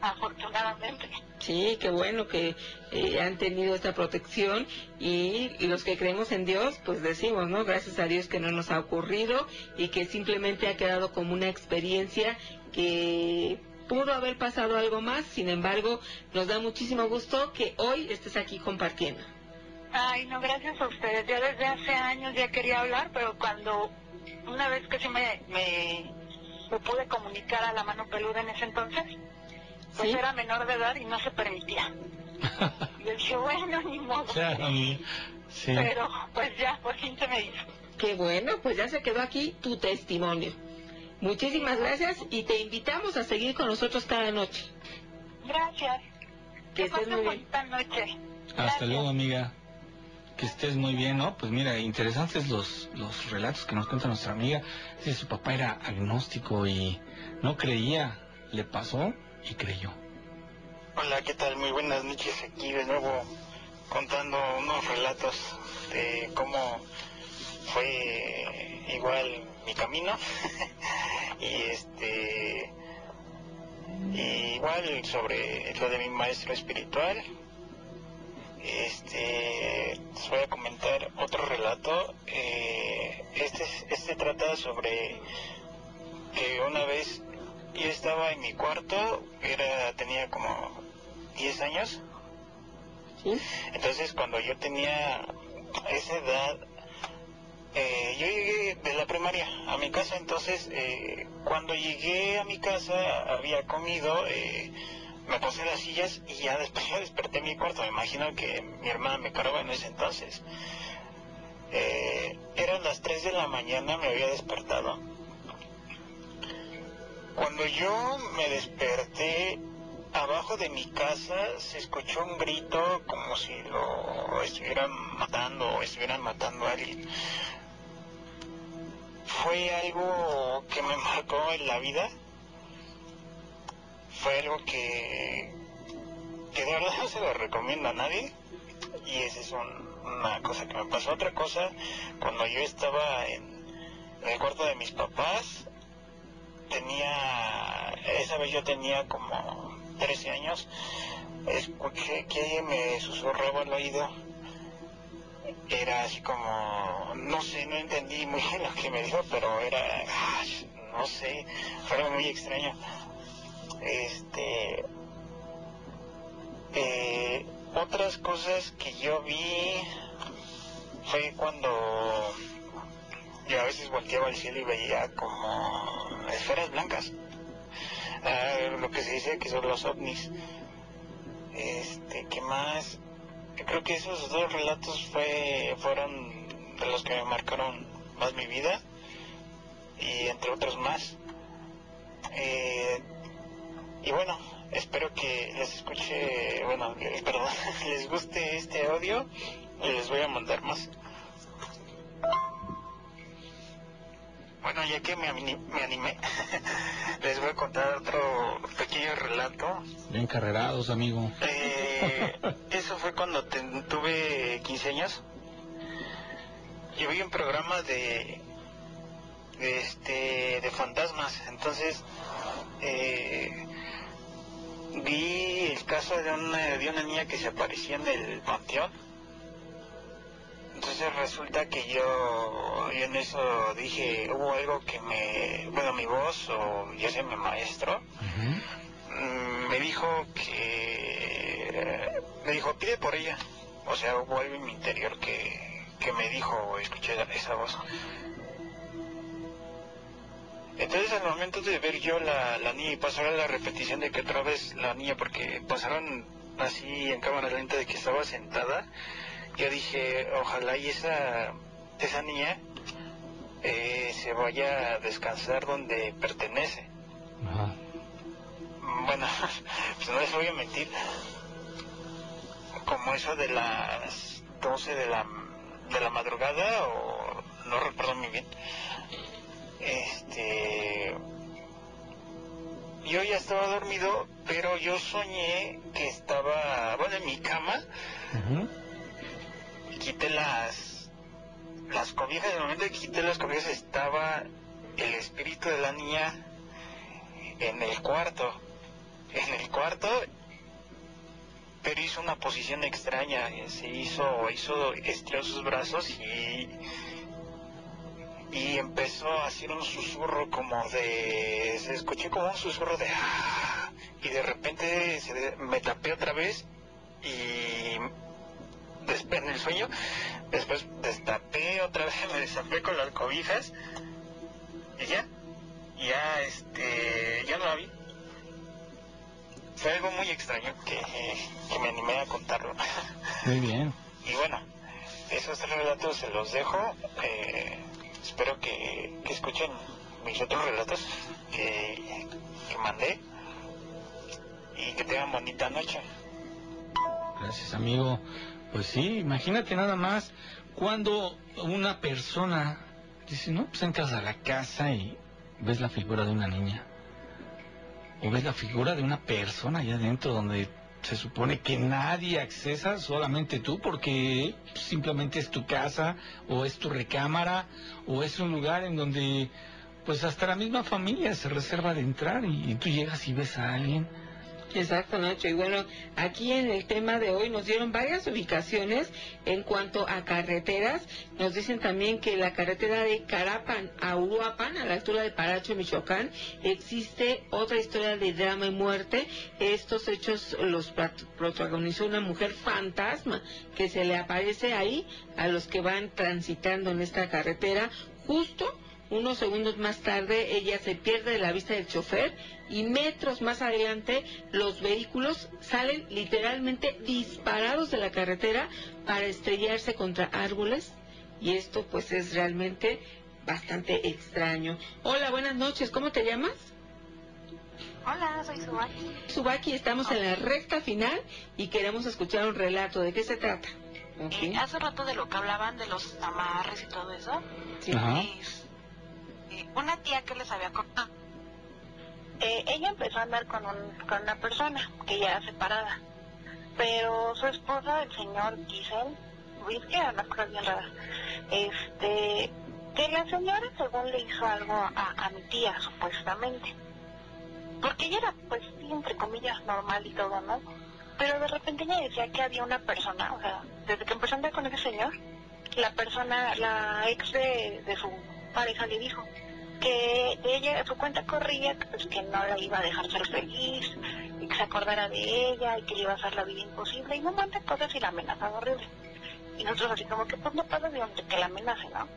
Afortunadamente. Sí, qué bueno que eh, han tenido esta protección y, y los que creemos en Dios, pues decimos, ¿no? Gracias a Dios que no nos ha ocurrido y que simplemente ha quedado como una experiencia que pudo haber pasado algo más, sin embargo, nos da muchísimo gusto que hoy estés aquí compartiendo. Ay, no, gracias a ustedes. Yo desde hace años ya quería hablar, pero cuando una vez que sí me, me, me pude comunicar a la mano peluda en ese entonces, pues era menor de edad y no se permitía. *laughs* y yo dije, bueno, ni modo. Claro. Sí. Pero pues ya, por fin se me hizo. Qué bueno, pues ya se quedó aquí tu testimonio. Muchísimas gracias y te invitamos a seguir con nosotros cada noche. Gracias. Que estés muy bien. Bonita noche. Hasta luego, amiga. Que estés muy bien, ¿no? Pues mira, interesantes los, los relatos que nos cuenta nuestra amiga. Dice, su papá era agnóstico y no creía. Le pasó y creyó. Hola, ¿qué tal? Muy buenas noches aquí de nuevo contando unos relatos de cómo fue igual mi camino. *laughs* Y este y igual sobre lo de mi maestro espiritual este les voy a comentar otro relato. Eh, este este trata sobre que una vez yo estaba en mi cuarto era tenía como 10 años. Entonces cuando yo tenía esa edad eh, yo llegué de la primaria a mi casa, entonces eh, cuando llegué a mi casa había comido, eh, me puse las sillas y ya después *laughs* ya desperté en mi cuarto. Me imagino que mi hermana me cargaba en ese entonces. Eh, eran las 3 de la mañana, me había despertado. Cuando yo me desperté, abajo de mi casa se escuchó un grito como si lo estuvieran matando o estuvieran matando a alguien fue algo que me marcó en la vida. Fue algo que, de verdad no se lo recomiendo a nadie. Y esa es un- una cosa que me pasó. Otra cosa, cuando yo estaba en, el cuarto de mis papás, tenía, esa vez yo tenía como 13 años, escuché que me susurraba al oído era así como, no sé, no entendí muy bien lo que me dijo, pero era, no sé, fue muy extraño. Este, eh, otras cosas que yo vi fue cuando yo a veces volteaba al cielo y veía como esferas blancas, Ah, lo que se dice que son los ovnis. Este, ¿qué más? Creo que esos dos relatos fue, fueron de los que me marcaron más mi vida y entre otros más. Eh, y bueno, espero que les escuche, bueno, que- perdón, *laughs* les guste este audio y les voy a mandar más. Bueno, ya que me, me animé, *laughs* les voy a contar otro pequeño relato Bien carrerados, amigo. eh, eso fue cuando tuve 15 años. Yo vi un programa de, de este de fantasmas, entonces eh, vi el caso de una de una niña que se aparecía en el panteón. Entonces resulta que yo, yo en eso dije, hubo algo que me, bueno, mi voz o ya sea mi maestro, mm, me dijo que me dijo, pide por ella. O sea, hubo algo en mi interior que, que me dijo, escuché esa voz. Entonces al momento de ver yo la, la niña y pasar a la repetición de que otra vez la niña, porque pasaron así en cámara lenta de que estaba sentada, yo dije, ojalá y esa, esa niña eh, se vaya a descansar donde pertenece. Bueno, *laughs* pues no les voy a mentir. Como eso de las 12 de la, de la madrugada, o no recuerdo muy bien, este yo ya estaba dormido, pero yo soñé que estaba, bueno, en mi cama. Quité las las cobijas, en el momento que quité las cobijas estaba el espíritu de la niña en el cuarto. En el cuarto, pero hizo una posición extraña, se hizo, hizo, estiró sus brazos y y empezó a hacer un susurro como de se escuché como un susurro de y de repente se, me tapé otra vez y después en el sueño. Después destapé otra vez me destapé con las cobijas y ya ya este ya no la vi fue algo muy extraño que, que me animé a contarlo muy bien y bueno esos tres relatos se los dejo eh, espero que, escuchen mis otros relatos que, que mandé y que tengan bonita noche. Gracias, amigo. Pues sí, imagínate nada más cuando una persona dice, no, pues entras a la casa y ves la figura de una niña. O ves la figura de una persona allá adentro donde se supone que nadie accesa, solamente tú, porque simplemente es tu casa o es tu recámara o es un lugar en donde pues hasta la misma familia se reserva de entrar y, tú llegas y ves a alguien Exacto, Nacho. Y bueno, aquí en el tema de hoy nos dieron varias ubicaciones en cuanto a carreteras. Nos dicen también que la carretera de Carapan a Uruapan, a la altura de Paracho, Michoacán, existe otra historia de drama y muerte. Estos hechos los protagonizó una mujer fantasma que se le aparece ahí a los que van transitando en esta carretera justo unos segundos más tarde ella se pierde de la vista del chofer y metros más adelante los vehículos salen literalmente disparados de la carretera para estrellarse contra árboles y esto pues es realmente bastante extraño. Hola, buenas noches, ¿cómo te llamas? Hola, soy Subaki. Subaki, estamos en la recta final y queremos escuchar un relato. ¿De qué se trata? Eh, hace rato de lo que hablaban de los amarres y todo eso. Sí una tía que les había contado. Eh, ella empezó a andar con, con una persona que ya era separada, pero su esposa, el señor Giselle, que era una bien rara, este, que la señora según le hizo algo a, a mi tía, supuestamente. Porque ella era, pues, entre comillas, normal y todo, ¿no? Pero de repente ella decía que había una persona, o sea, desde que empezó a andar con ese señor, la persona, la ex de, de su pareja le dijo, que ella, su cuenta corría, pues que no la iba a dejar ser feliz, y que se acordara de ella, y que le iba a hacer la vida imposible, y no manda cosas y la amenaza horrible. Y nosotros así como que pues no pasa de donde que la amenace, ¿no?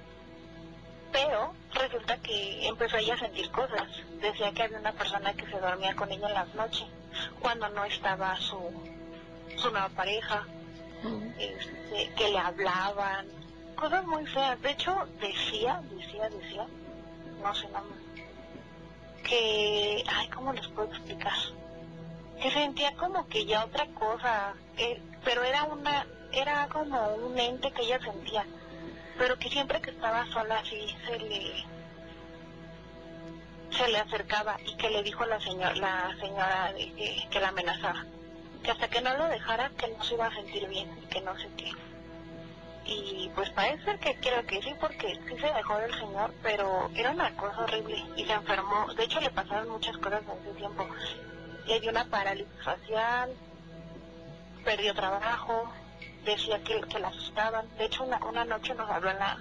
Pero resulta que empezó ella a sentir cosas. Decía que había una persona que se dormía con ella en las noches, cuando no estaba su, su nueva pareja, este, que le hablaban, cosas muy feas. De hecho, decía, decía, decía, no sé, no, que, ay, ¿cómo les puedo explicar? Que sentía como que ya otra cosa, pero era una, era como un ente que ella sentía, pero que siempre que estaba sola así se le, se le acercaba y que le dijo a la señora, la señora que la amenazaba, que hasta que no lo dejara que no se iba a sentir bien, que no sé qué y pues parece que quiero que sí porque sí se dejó del señor pero era una cosa horrible y se enfermó. De hecho le pasaron muchas cosas en ese tiempo. Le dio una parálisis facial perdió trabajo decía que, que la asustaban. De hecho una, una noche nos habló en la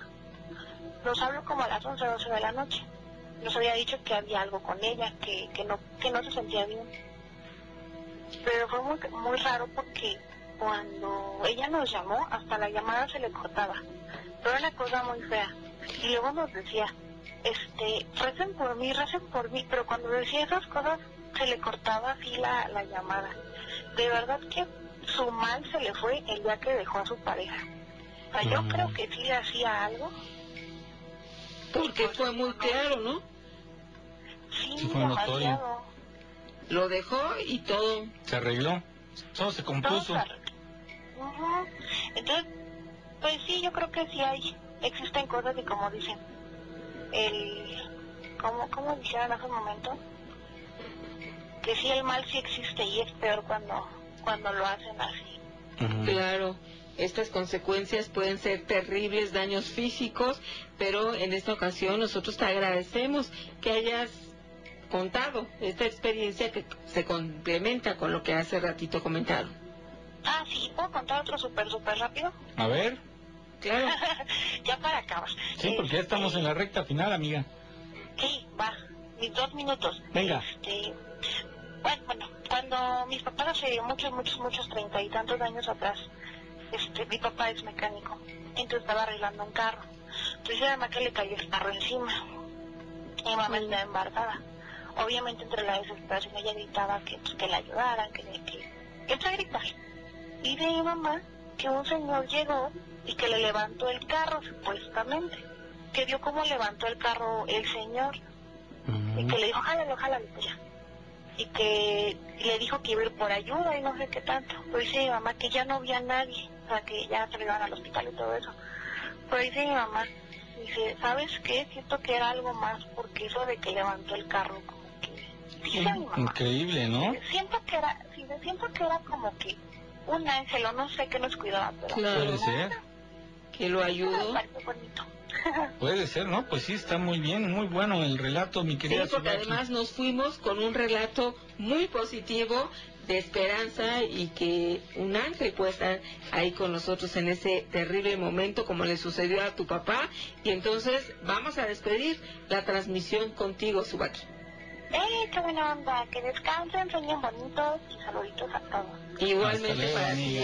nos habló como a las 11 o 12 de la noche. Nos había dicho que había algo con ella que, que no que no se sentía bien. Pero fue muy, muy raro porque cuando ella nos llamó, hasta la llamada se le cortaba. Pero era una cosa muy fea. Y luego nos decía, este, recen por mí, recen por mí. Pero cuando decía esas cosas, se le cortaba así la, la llamada. De verdad que su mal se le fue el día que dejó a su pareja. O sea, yo Mm. creo que sí le hacía algo. Porque fue muy claro, ¿no? Sí, Sí, fue notorio. demasiado. Lo dejó y todo. Se arregló. Todo se compuso. Todo se Entonces, pues sí, yo creo que sí hay, existen cosas y como dicen, el, como, como dijeron hace un momento, que sí el mal sí existe y es peor cuando, cuando lo hacen así. Claro, estas consecuencias pueden ser terribles, daños físicos, pero en esta ocasión nosotros te agradecemos que hayas contado esta experiencia que se complementa con lo que hace ratito comentaron. Ah, sí, ¿puedo contar otro súper, súper rápido? A ver. Claro. *laughs* ya para acabar. Sí, porque ya estamos en la recta final, amiga. Sí, va, mis dos minutos. Venga. Este, bueno, bueno, cuando mis papás hace muchos, muchos, muchos, treinta y tantos años atrás, este, mi papá es mecánico, entonces estaba arreglando un carro. Entonces a mi mamá que le cayó el carro encima. Y mi mamá estaba embarazada. Obviamente entre la desesperación ella gritaba que, pues, que la ayudaran, que, que, que empezó a gritar. Y de mi mamá que un señor llegó y que le levantó el carro supuestamente. Que vio cómo levantó el carro el señor y que le dijo, jálalo, jálalo, pues ya. Y que le dijo que iba a ir por ayuda y no sé qué tanto. Pero dice mi mamá que ya no había nadie, o sea, que ya se lo iban al hospital y todo eso. Pero dice mi mamá, dice, ¿sabes qué? Siento que era algo más porque eso de que levantó el carro, como que... Dice mi mamá, Increíble, ¿no? siento que era, siento que era como que un ángel o no sé qué nos cuidaba, pero... Puede ser. Que lo ayudó. *laughs* Puede ser, ¿no? Pues sí, está muy bien, muy bueno el relato, mi Sí, querida porque Tsubaki. además nos fuimos con un relato muy positivo de esperanza y que un ángel puede estar ahí con nosotros en ese terrible momento como le sucedió a tu papá. Y entonces vamos a despedir la transmisión contigo, Subaki. ¡Eh, qué buena onda! Que descansen, sueñen bonitos y saluditos a todos. Igualmente luego, para ti,